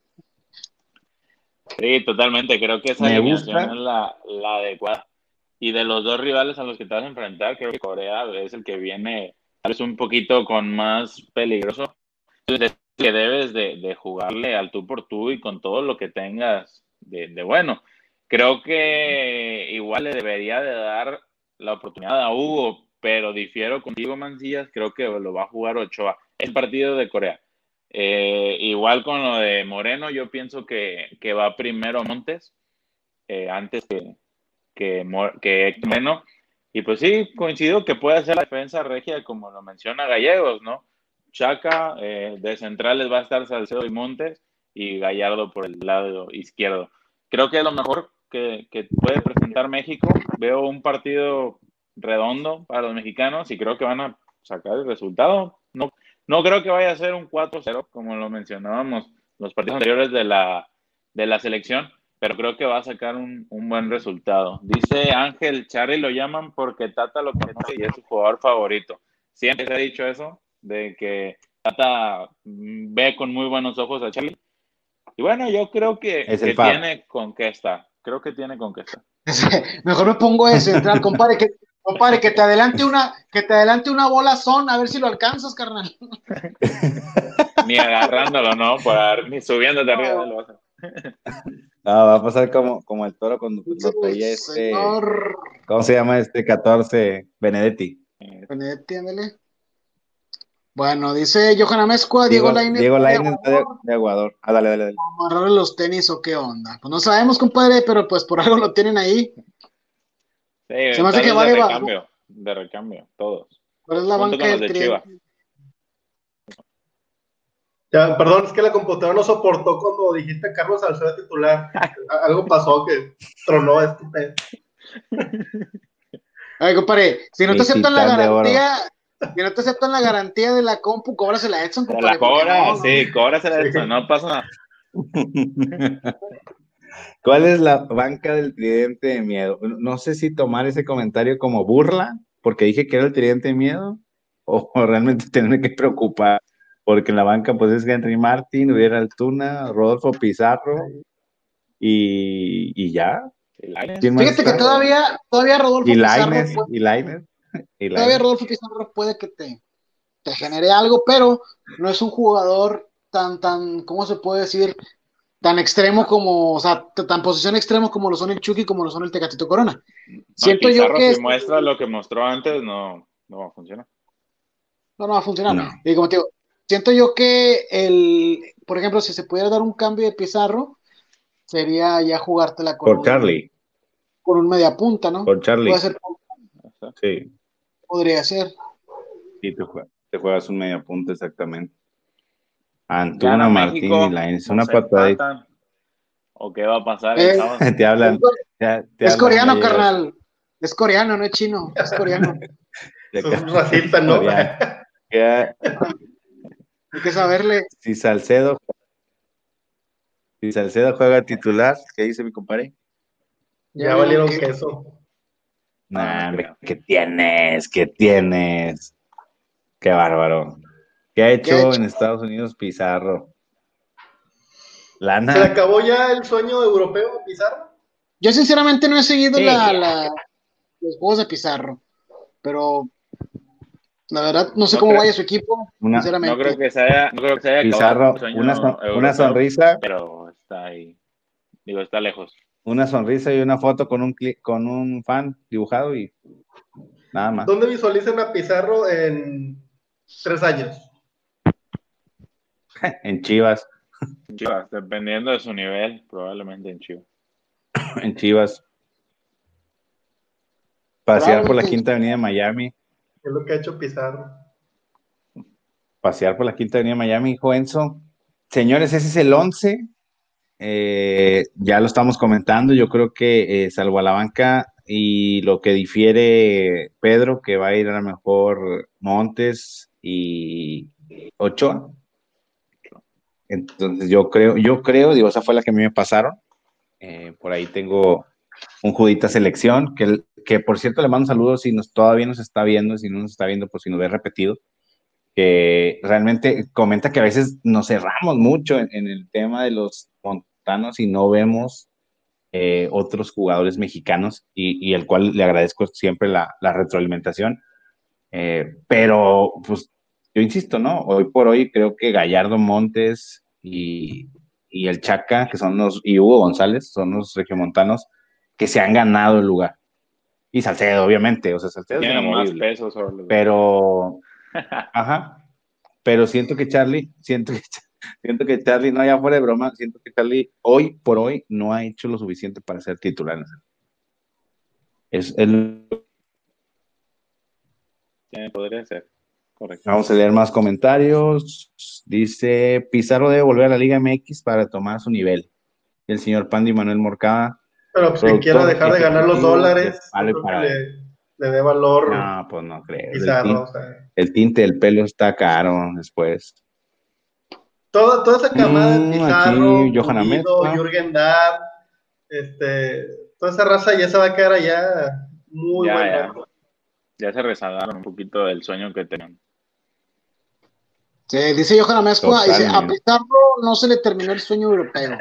Sí, totalmente. Creo que esa alineación es la, la, adecuada. Y de los dos rivales a los que te vas a enfrentar, creo que Corea es el que viene tal vez un poquito con más peligroso. Entonces, que debes de, de, jugarle al tú por tú y con todo lo que tengas de, de, bueno. Creo que igual le debería de dar la oportunidad a Hugo, pero difiero contigo, Mancillas, creo que lo va a jugar Ochoa. El partido de Corea. Eh, igual con lo de Moreno, yo pienso que, que va primero Montes eh, antes que, que, que Moreno. Y pues sí, coincido que puede ser la defensa regia, como lo menciona Gallegos, ¿no? Chaca, eh, de centrales va a estar Salcedo y Montes y Gallardo por el lado izquierdo. Creo que es lo mejor que, que puede presentar México. Veo un partido redondo para los mexicanos y creo que van a sacar el resultado. No, no creo que vaya a ser un 4-0, como lo mencionábamos los partidos anteriores de la, de la selección, pero creo que va a sacar un, un buen resultado. Dice Ángel, Charlie lo llaman porque Tata lo conoce y es su jugador favorito. Siempre se ha dicho eso, de que Tata ve con muy buenos ojos a Charlie. Y bueno, yo creo que, que tiene con qué está. Creo que tiene con qué está. [laughs] Mejor me pongo de central, compadre, que Compadre, que te adelante una, que te adelante una bola son, a ver si lo alcanzas, carnal. ni agarrándolo, ¿no? ni subiéndote arriba del No, va a pasar como, como el toro cuando lo veía este. ¿Cómo se llama este 14? Benedetti. Benedetti, ándale. Bueno, dice Johanna Mezcua, Diego, Diego Lainez. Diego Lainez de, de, Aguador. Ah, dale, dale, dale. Amarrarle los tenis o qué onda. Pues no sabemos, compadre, pero pues por algo lo tienen ahí. Sí, se me hace que va de recambio, de recambio, todos. ¿Cuál es la banca del de Ya, perdón, es que la computadora no soportó cuando dijiste Carlos Salcedo titular. [laughs] Algo pasó que tronó este Ay, compadre, si no te aceptan la garantía, si no te aceptan la garantía de la compu, cóbrase la Edson, compadre. La cobra, no, sí, cóbrase la Edson, no pasa nada. [laughs] ¿Cuál es la banca del tridente de miedo? No sé si tomar ese comentario como burla, porque dije que era el tridente de miedo, o [laughs] realmente tenerme que preocupar, porque en la banca pues es Henry Martin, hubiera Altuna, Rodolfo Pizarro y, ya. Fíjate que todavía, todavía Rodolfo y Pizarro. y [laughs] Todavía Rodolfo Pizarro puede que te, te genere algo, pero no es un jugador tan, tan, ¿cómo se puede decir? tan extremo como, o sea, tan posición extremo como lo son el Chucky, como lo son el Tecatito Corona. Siento yo que. Si muestra lo que mostró antes, no, no va a funcionar. No, no va a funcionar. Y como te digo, siento yo que el, por ejemplo, si se pudiera dar un cambio de Pizarro, sería ya jugártela con. Por Charlie. Con un media punta, ¿no? Por Charlie. Puede ser. Sí. Podría ser. Sí, te juegas, te juegas un media punta, exactamente. Antuna Martín y Lainez, una patadita. ¿O qué va a pasar? Eh, [laughs] te hablan. es coreano, carnal. Es coreano, no es chino. Es coreano. [laughs] es racista, ¿no? Hay que saberle. Si Salcedo. Si Salcedo juega titular, ¿qué dice mi compadre? Ya, valieron queso. Nah, ¿qué tienes? ¿Qué tienes? Qué bárbaro. ¿Qué ha hecho, en Estados Unidos Pizarro? Lana. ¿Se acabó ya el sueño europeo Pizarro? Yo sinceramente no he seguido la, los juegos de Pizarro, pero la verdad no sé cómo vaya su equipo, sinceramente. No creo que se haya, no creo que se haya Pizarro, una, una sonrisa. Pero está ahí, digo, está lejos. Una sonrisa y una foto con un, con un fan dibujado y nada más. ¿Dónde visualizan a Pizarro en tres años? [laughs] en Chivas. Chivas, dependiendo de su nivel, probablemente en Chivas. [laughs] en Chivas. Pasear por la Quinta Avenida de Miami. Es lo que ha hecho Pizarro. Pasear por la Quinta Avenida de Miami, Enzo. Señores, ese es el 11. Eh, ya lo estamos comentando. Yo creo que eh, salvo a la banca y lo que difiere Pedro, que va a ir a lo mejor Montes y Ochoa. Entonces yo creo, yo creo, digo, esa fue la que a mí me pasaron. Eh, por ahí tengo un Judita Selección, que, que por cierto le mando saludos si nos, todavía nos está viendo, si no nos está viendo, pues si nos ve repetido, que realmente comenta que a veces nos cerramos mucho en, el tema de los montanos y no vemos eh, otros jugadores mexicanos y, el cual le agradezco siempre la, retroalimentación. Eh, pero, pues, yo insisto, ¿no? Hoy por hoy creo que Gallardo Montes y, y el Chaca, que son los, y Hugo González, son los regiomontanos que se han ganado el lugar. Y Salcedo, obviamente, o sea, Salcedo Tiene más peso Pero, ajá, pero siento que Charlie, siento que, [laughs] siento que Charlie, no, ya fuera de broma, siento que Charlie hoy por hoy no ha hecho lo suficiente para ser titular. Es el... podría ser. Correcto. Vamos a leer más comentarios. Dice, Pizarro debe volver a la Liga MX para tomar su nivel. El señor Pandy Manuel Morcada pero pues que quiera dejar de ganar los dólares, le, dé valor. No, pues no creo. el, tinte, del pelo está caro después. Toda, toda esa camada de mm, Pizarro, Jürgen Damm, este, toda esa raza ya se va a quedar allá muy ya, Ya. se rezagaron un poquito del sueño que tenían. Sí, dice Johan Amezcua, dice, a Pizarro no se le terminó el sueño europeo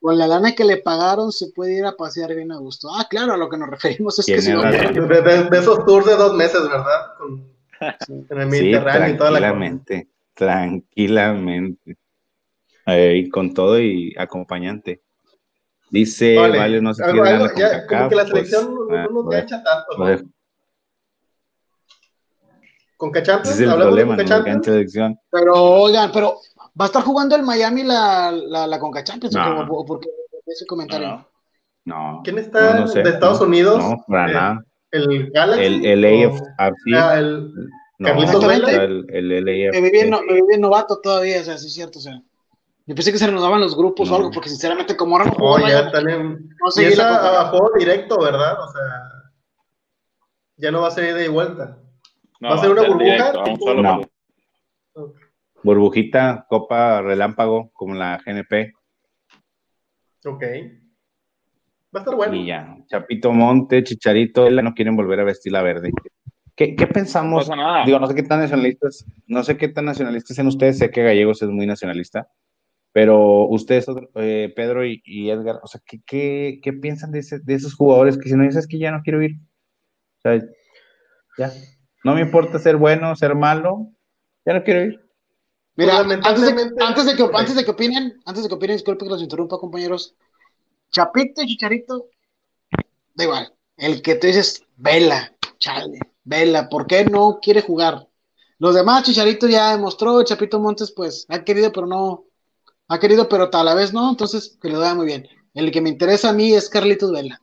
con la lana que le pagaron se puede ir a pasear bien a gusto. Ah, claro, a lo que nos referimos es que si de, esos tours de dos meses, ¿verdad? Con, en el Mediterráneo y toda la Tranquilamente, tranquilamente. y con todo y acompañante. Dice, vale, no sé algo, algo, ya, como que la pues, selección no, nos pues, echa tanto, ¿no? ¿Con Cachampions? Ese es el problema, ¿no? selección. Pero, oigan, pero ¿Va a estar jugando el Miami la, la, la Conca Champions? ¿O por qué ese comentario? No. ¿Quién está de Estados Unidos? No, para eh, nada. ¿El Galaxy? El, el AFC. Ah, el no, Carlitos El, el, LAF. Me bien, me bien novato todavía, o sea, sí es cierto, o sea. Yo pensé que se renovaban los grupos o algo, porque sinceramente, como ahora no juego, oh, ya también. No y esa a juego directo, ¿verdad? O sea, ya no va a ser ida y vuelta. ¿Va a ser una burbuja? no. Burbujita, Copa Relámpago, como la GNP. Ok. Va a estar bueno. Y ya, Chapito Monte, Chicharito, no quieren volver a vestir la verde. ¿Qué, qué pensamos? No Digo, no sé qué tan nacionalistas, no sé qué tan nacionalistas sean ustedes, sé que Gallegos es muy nacionalista, pero ustedes, eh, Pedro y, Edgar, o sea, ¿qué, qué, qué piensan de, ese, de, esos jugadores que si no dices que ya no quiero ir? O sea, ya, no me importa ser bueno, ser malo, ya no quiero ir. Mira, antes de, antes de, que, antes de que opinen, antes de que opinen, disculpe que los interrumpa, compañeros. Chapito y Chicharito, da igual. El que tú dices, vela, chale, vela, ¿por qué no quiere jugar? Los demás, Chicharito ya demostró, Chapito Montes, pues, ha querido, pero no, ha querido, pero tal vez no, entonces que le vaya muy bien. El que me interesa a mí es Carlitos Vela.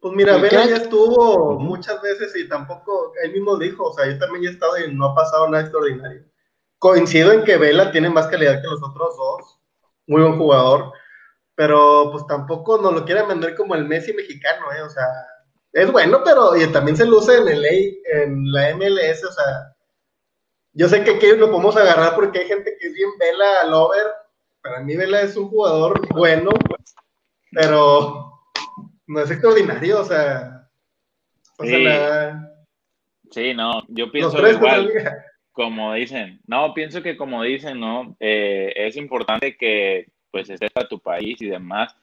Pues mira, Vela ya estuvo muchas veces y tampoco, él mismo dijo, o sea, yo también ya he estado y no ha pasado nada extraordinario coincido en que Vela tiene más calidad que los otros dos, muy buen jugador, pero pues tampoco nos lo quieren vender como el Messi mexicano, ¿eh? O sea, es bueno, pero y también se luce en, el, en la MLS, o sea, yo sé que aquí lo podemos agarrar porque hay gente que es bien Vela al over, para mí Vela es un jugador bueno, pero no es extraordinario, o sea, o sí. sea Sí, no, yo pienso igual como dicen, no, pienso que como dicen, ¿no? Eh, es importante que pues estés a tu país y demás,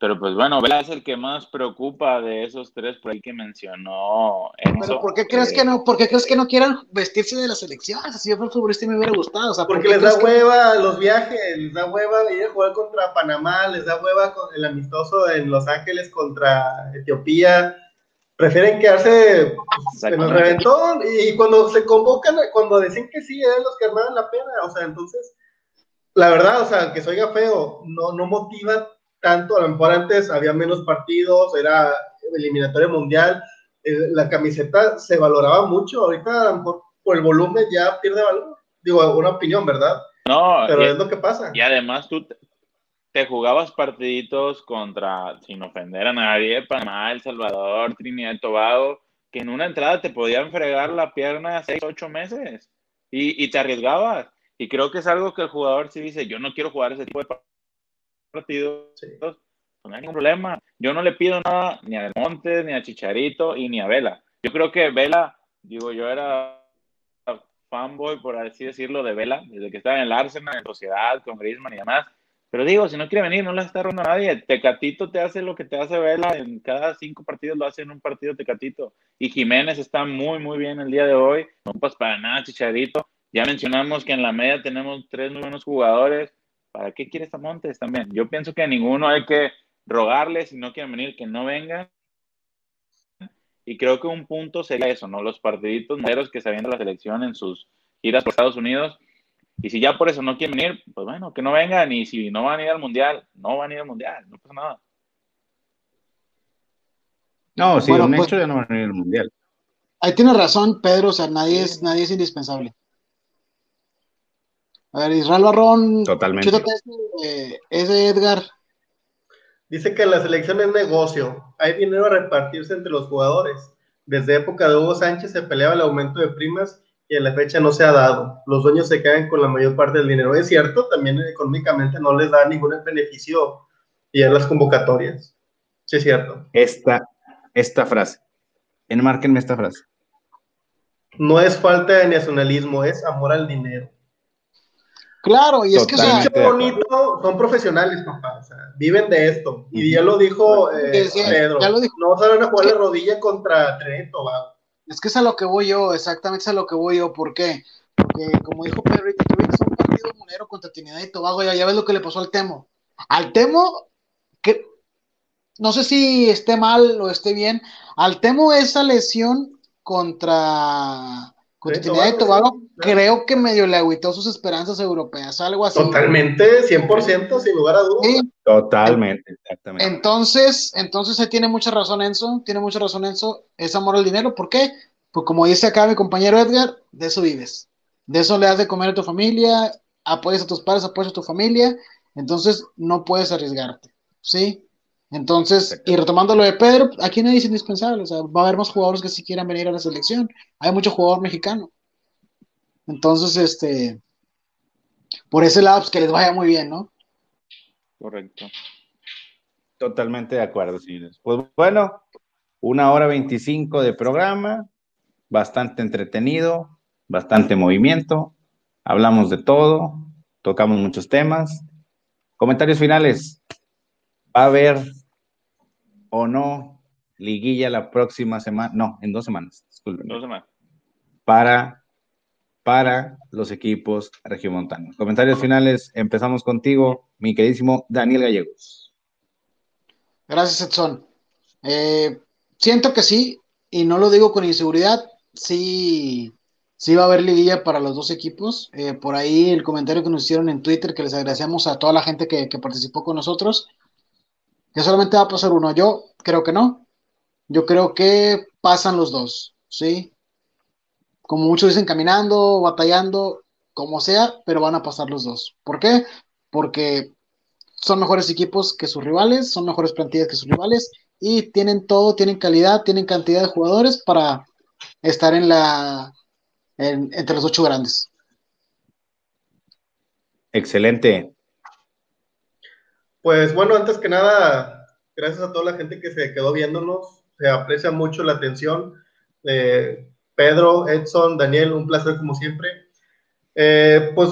pero pues bueno, Vela es el que más preocupa de esos tres por ahí que mencionó. Pero ¿por qué crees que no, por qué crees que no quieran vestirse de la selección? Si yo fuera futbolista me hubiera gustado. O sea, Porque les da hueva los viajes, les da hueva ir a jugar contra Panamá, les da hueva con el amistoso en Los Ángeles contra Etiopía prefieren quedarse pues, en el reventón y cuando se convocan, cuando dicen que sí, eran los que armaban la pena, o sea, entonces, la verdad, o sea, que se oiga feo, no, no motiva tanto, a lo mejor antes había menos partidos, era eliminatorio mundial, eh, la camiseta se valoraba mucho, ahorita a lo mejor por el volumen ya pierde valor, digo, una opinión, ¿verdad? No, pero es lo que pasa. Y además tú, te jugabas partiditos contra, sin ofender a nadie, Panamá, El Salvador, Trinidad y Tobago, que en una entrada te podían fregar la pierna seis, ocho meses y, y te arriesgabas. Y creo que es algo que el jugador sí dice, yo no quiero jugar ese tipo de partidos pues no hay ningún problema. Yo no le pido nada ni a Montes, ni a Chicharito y ni a Vela. Yo creo que Vela, digo, yo era fanboy, por así decirlo, de Vela, desde que estaba en el Arsenal, en Sociedad, con Griezmann y demás. Pero digo, si no quiere venir, no la está robando a nadie. Tecatito te hace lo que te hace Vela. En cada cinco partidos lo hace en un partido Tecatito. Y Jiménez está muy, muy bien el día de hoy. No pasa para nada, Chicharito. Ya mencionamos que en la media tenemos tres muy buenos jugadores. ¿Para qué quieres a Montes también? Yo pienso que a ninguno hay que rogarle si no quieren venir, que no vengan. Y creo que un punto sería eso, ¿no? Los partiditos modelos que se de la selección en sus giras por Estados Unidos y si ya por eso no quieren venir, pues bueno, que no vengan. Y si no van a ir al mundial, no van a ir al mundial, no pasa nada. No, sí, un pues, hecho ya no van a ir al mundial. Ahí tiene razón, Pedro, o sea, nadie es, nadie es indispensable. A ver, Israel Barrón. Totalmente. Ese, Edgar. Dice que la selección es negocio. Hay dinero a repartirse entre los jugadores. Desde época de Hugo Sánchez se peleaba el aumento de primas y en la fecha no se ha dado. Los dueños se quedan con la mayor parte del dinero. Es cierto, también económicamente no les da ningún beneficio y en las convocatorias. Sí, es cierto. Esta, esta frase. Enmárquenme esta frase. No es falta de nacionalismo, es amor al dinero. Claro, y es que bonito, son profesionales, papá, o sea, viven de esto. Y ya lo dijo eh, Pedro, lo dijo. no saben a jugar la rodilla contra Trento, va. Es que es a lo que voy yo, exactamente es a lo que voy yo. ¿Por qué? Porque, como dijo tú vienes un partido monero contra Trinidad y Tobago, ya, ya ves lo que le pasó al Temo. Al Temo, que no sé si esté mal o esté bien, al Temo esa lesión contra con Trinidad y Tobago, creo que medio le agüitó sus esperanzas europeas, algo así. Totalmente, 100%, sin lugar a dudas. Totalmente, exactamente. Entonces, entonces él tiene mucha razón Enzo, tiene mucha razón Enzo, es amor al dinero, ¿por qué? Pues como dice acá mi compañero Edgar, de eso vives, de eso le das de comer a tu familia, apoyas a tus padres, apoyas a tu familia, entonces no puedes arriesgarte, ¿sí? Entonces, y retomando lo de Pedro, aquí nadie es indispensable, o sea, va a haber más jugadores que si quieran venir a la selección. Hay mucho jugador mexicano. Entonces, este, por ese lado, pues que les vaya muy bien, ¿no? Correcto. Totalmente de acuerdo, señores. Pues bueno, una hora veinticinco de programa, bastante entretenido, bastante movimiento, hablamos de todo, tocamos muchos temas. Comentarios finales. ¿Va a haber o no liguilla la próxima semana? No, en dos semanas, disculpen. Dos semanas. Para, para los equipos regiomontanos. Comentarios finales, empezamos contigo, mi queridísimo Daniel Gallegos. Gracias, Edson. Eh, siento que sí, y no lo digo con inseguridad, sí, sí va a haber liguilla para los dos equipos. Eh, por ahí el comentario que nos hicieron en Twitter, que les agradecemos a toda la gente que participó con nosotros que solamente va a pasar uno. Yo creo que no. Yo creo que pasan los dos, ¿sí? Como muchos dicen, caminando, batallando, como sea, pero van a pasar los dos. ¿Por qué? Porque son mejores equipos que sus rivales, son mejores plantillas que sus rivales y tienen todo, tienen calidad, tienen cantidad de jugadores para estar en la entre los ocho grandes. Excelente. Pues bueno, antes que nada, gracias a toda la gente que se quedó viéndonos. Se aprecia mucho la atención. Eh, Pedro, Edson, Daniel, un placer como siempre. Eh, pues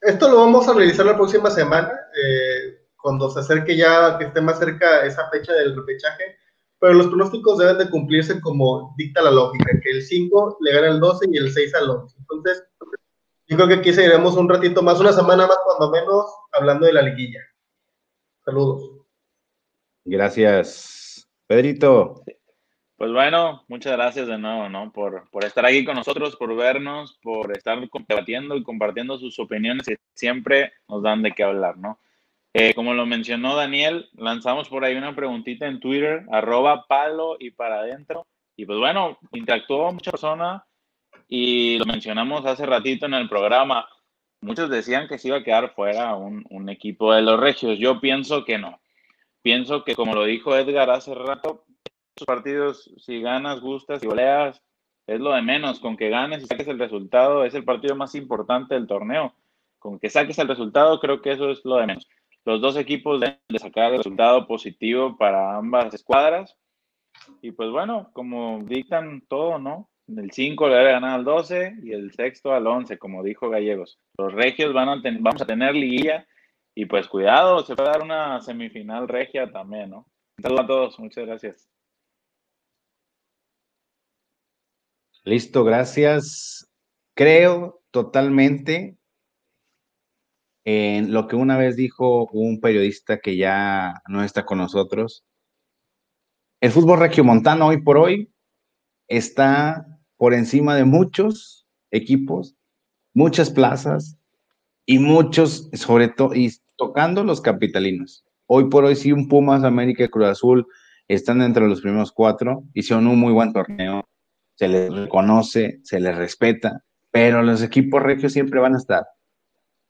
esto lo vamos a realizar la próxima semana, eh, cuando se acerque ya, que esté más cerca esa fecha del repechaje. Pero los pronósticos deben de cumplirse como dicta la lógica, que el 5 le gana el 12 y el 6 al 11. Entonces, yo creo que aquí seguiremos un ratito más, una semana más cuando menos, hablando de la liguilla. Saludos. Gracias. Pedrito. Pues bueno, muchas gracias de nuevo, ¿no? Por, por estar aquí con nosotros, por vernos, por estar debatiendo y compartiendo sus opiniones que siempre nos dan de qué hablar, ¿no? Eh, como lo mencionó Daniel, lanzamos por ahí una preguntita en Twitter, arroba palo y para adentro. Y pues bueno, interactuó mucha persona y lo mencionamos hace ratito en el programa muchos decían que se iba a quedar fuera un, equipo de los Regios. Yo pienso que no. Pienso que, como lo dijo Edgar hace rato, partidos, si ganas, gustas y goleas, es lo de menos. Con que ganes y saques el resultado, es el partido más importante del torneo. Con que saques el resultado, creo que eso es lo de menos. los dos equipos deben de sacar el resultado positivo para ambas escuadras. Y pues bueno, como dictan todo, ¿no? El 5 le debe ganar al 12 y el sexto al 11, como dijo Gallegos. Los regios van a vamos a tener liguilla y pues cuidado, se va a dar una semifinal regia también, ¿no? Saludos a todos, muchas gracias. Listo, gracias. Creo totalmente en lo que una vez dijo un periodista que ya no está con nosotros. El fútbol regiomontano hoy por hoy está por encima de muchos equipos, muchas plazas y muchos, sobre todo, y tocando los capitalinos. Hoy por hoy, sí, un Pumas, América y Cruz Azul están entre los primeros cuatro, hicieron un muy buen torneo, se les reconoce, se les respeta, pero los equipos regios siempre van a estar.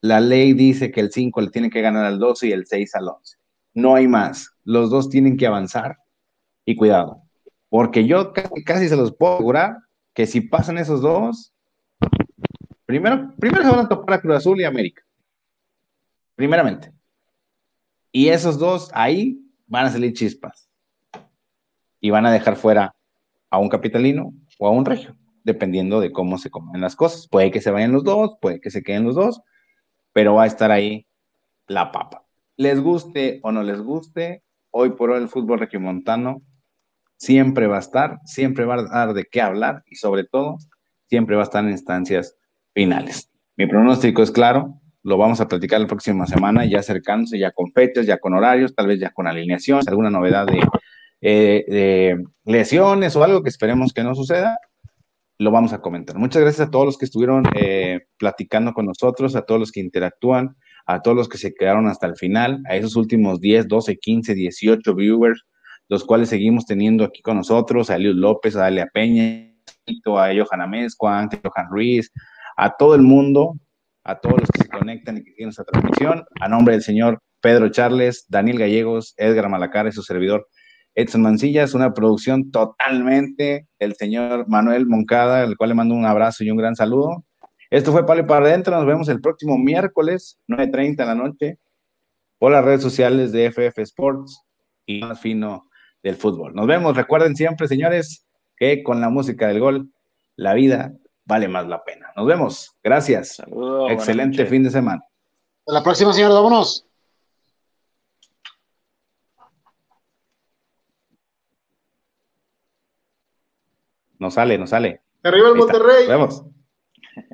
La ley dice que el 5 le tiene que ganar al 12 y el 6 al 11. No hay más. Los dos tienen que avanzar y cuidado, porque yo casi, se los puedo asegurar que si pasan esos dos, primero, primero se van a topar a Cruz Azul y América. Primeramente. Y esos dos ahí van a salir chispas. Y van a dejar fuera a un capitalino o a un regio, dependiendo de cómo se comen las cosas. Puede que se vayan los dos, puede que se queden los dos, pero va a estar ahí la papa. Les guste o no les guste, hoy por hoy el fútbol regiomontano siempre va a estar, siempre va a dar de qué hablar y sobre todo siempre va a estar en instancias finales. Mi pronóstico es claro, lo vamos a platicar la próxima semana, ya acercándose, ya con fechas, ya con horarios, tal vez ya con alineaciones, alguna novedad de, eh, lesiones o algo que esperemos que no suceda, lo vamos a comentar. Muchas gracias a todos los que estuvieron eh, platicando con nosotros, a todos los que interactúan, a todos los que se quedaron hasta el final, a esos últimos 10, 12, 15, 18 viewers los cuales seguimos teniendo aquí con nosotros, a Eliud López, a Dalia Peña, a Johan Amezco, a Johan Ruiz, a todo el mundo, a todos los que se conectan y que tienen esta transmisión, a nombre del señor Pedro Charles, Daniel Gallegos, Edgar Malacar y su servidor Edson Mancillas, una producción totalmente del señor Manuel Moncada, al cual le mando un abrazo y un gran saludo. Esto fue Pale para adentro, nos vemos el próximo miércoles, 9.30 de la noche, por las redes sociales de FF Sports y más fino del fútbol. Nos vemos. Recuerden siempre, señores, que con la música del gol, la vida vale más la pena. Nos vemos. Gracias. Excelente fin de semana. Hasta la próxima, señores. Vámonos. Nos sale, nos sale. Arriba el Monterrey. Nos vemos. [laughs]